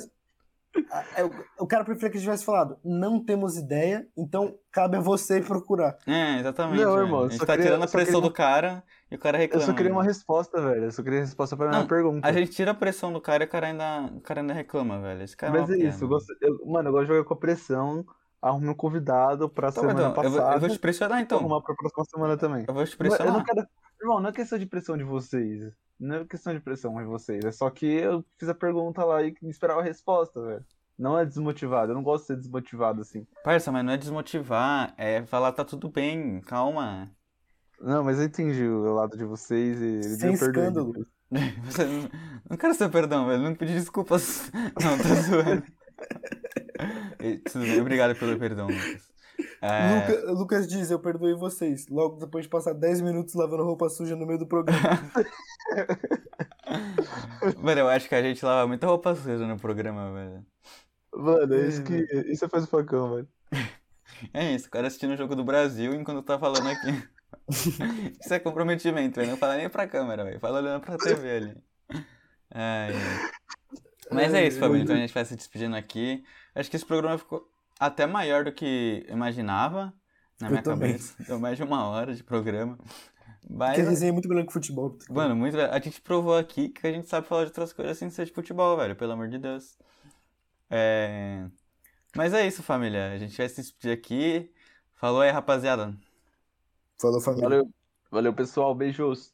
Ah, é, o- O cara preferia que tivesse falado, não temos ideia, então cabe a você procurar. É, exatamente. Não, irmão, a eu gente tá queria- tirando a eu pressão queria- do cara e o cara Eu reclama. só queria uma né? resposta, velho. Eu só queria resposta pra minha Não, pergunta. A gente tira a pressão do cara e o cara ainda, o cara ainda reclama, velho. Esse cara Mas uma é pena, isso, eu gosto, eu- mano, eu gosto de jogar com a pressão. Arrume um convidado pra Então, semana então, eu, vou, passada. eu vou te pressionar então. arrumar pra próxima semana também. Eu vou te Não, pressionar. Eu não quero. Irmão, não é questão de pressão de vocês. Não é questão de pressão de vocês. É só que eu fiz a pergunta lá e esperava a resposta, velho. Não é desmotivado. Eu não gosto de ser desmotivado assim. Parça, mas não é desmotivar, é falar tá tudo bem, calma. Não, mas eu entendi o lado de vocês e ele Sem escândalo. Você não, não quero seu perdão, velho. Não pedi desculpas. Não, tô zoando. Tudo bem, obrigado pelo perdão, Lucas. É, Luca- Lucas diz, eu perdoei vocês. Logo depois de passar 10 minutos lavando roupa suja no meio do programa. Mano, eu acho que a gente lava muita roupa suja no programa, velho. Mano, é isso que. Isso faz o facão, velho. É isso, o cara assistindo o jogo do Brasil enquanto tá falando aqui. Isso é comprometimento, velho. Não fala nem pra câmera, velho. Fala olhando pra TV ali. Ai, ai. Mas é isso, família. Então a gente vai se despedindo aqui. Acho que esse programa ficou até maior do que eu imaginava na Eu minha também. cabeça. Deu mais de uma hora de programa. Mas, Porque resenha é muito melhor que futebol. mano, muito. A gente provou aqui que a gente sabe falar de outras coisas sem ser de futebol, velho. Pelo amor de Deus. É. Mas é isso, família. A gente vai se despedir aqui. Falou aí, rapaziada. Falou, família. Valeu. Valeu, pessoal. Beijos.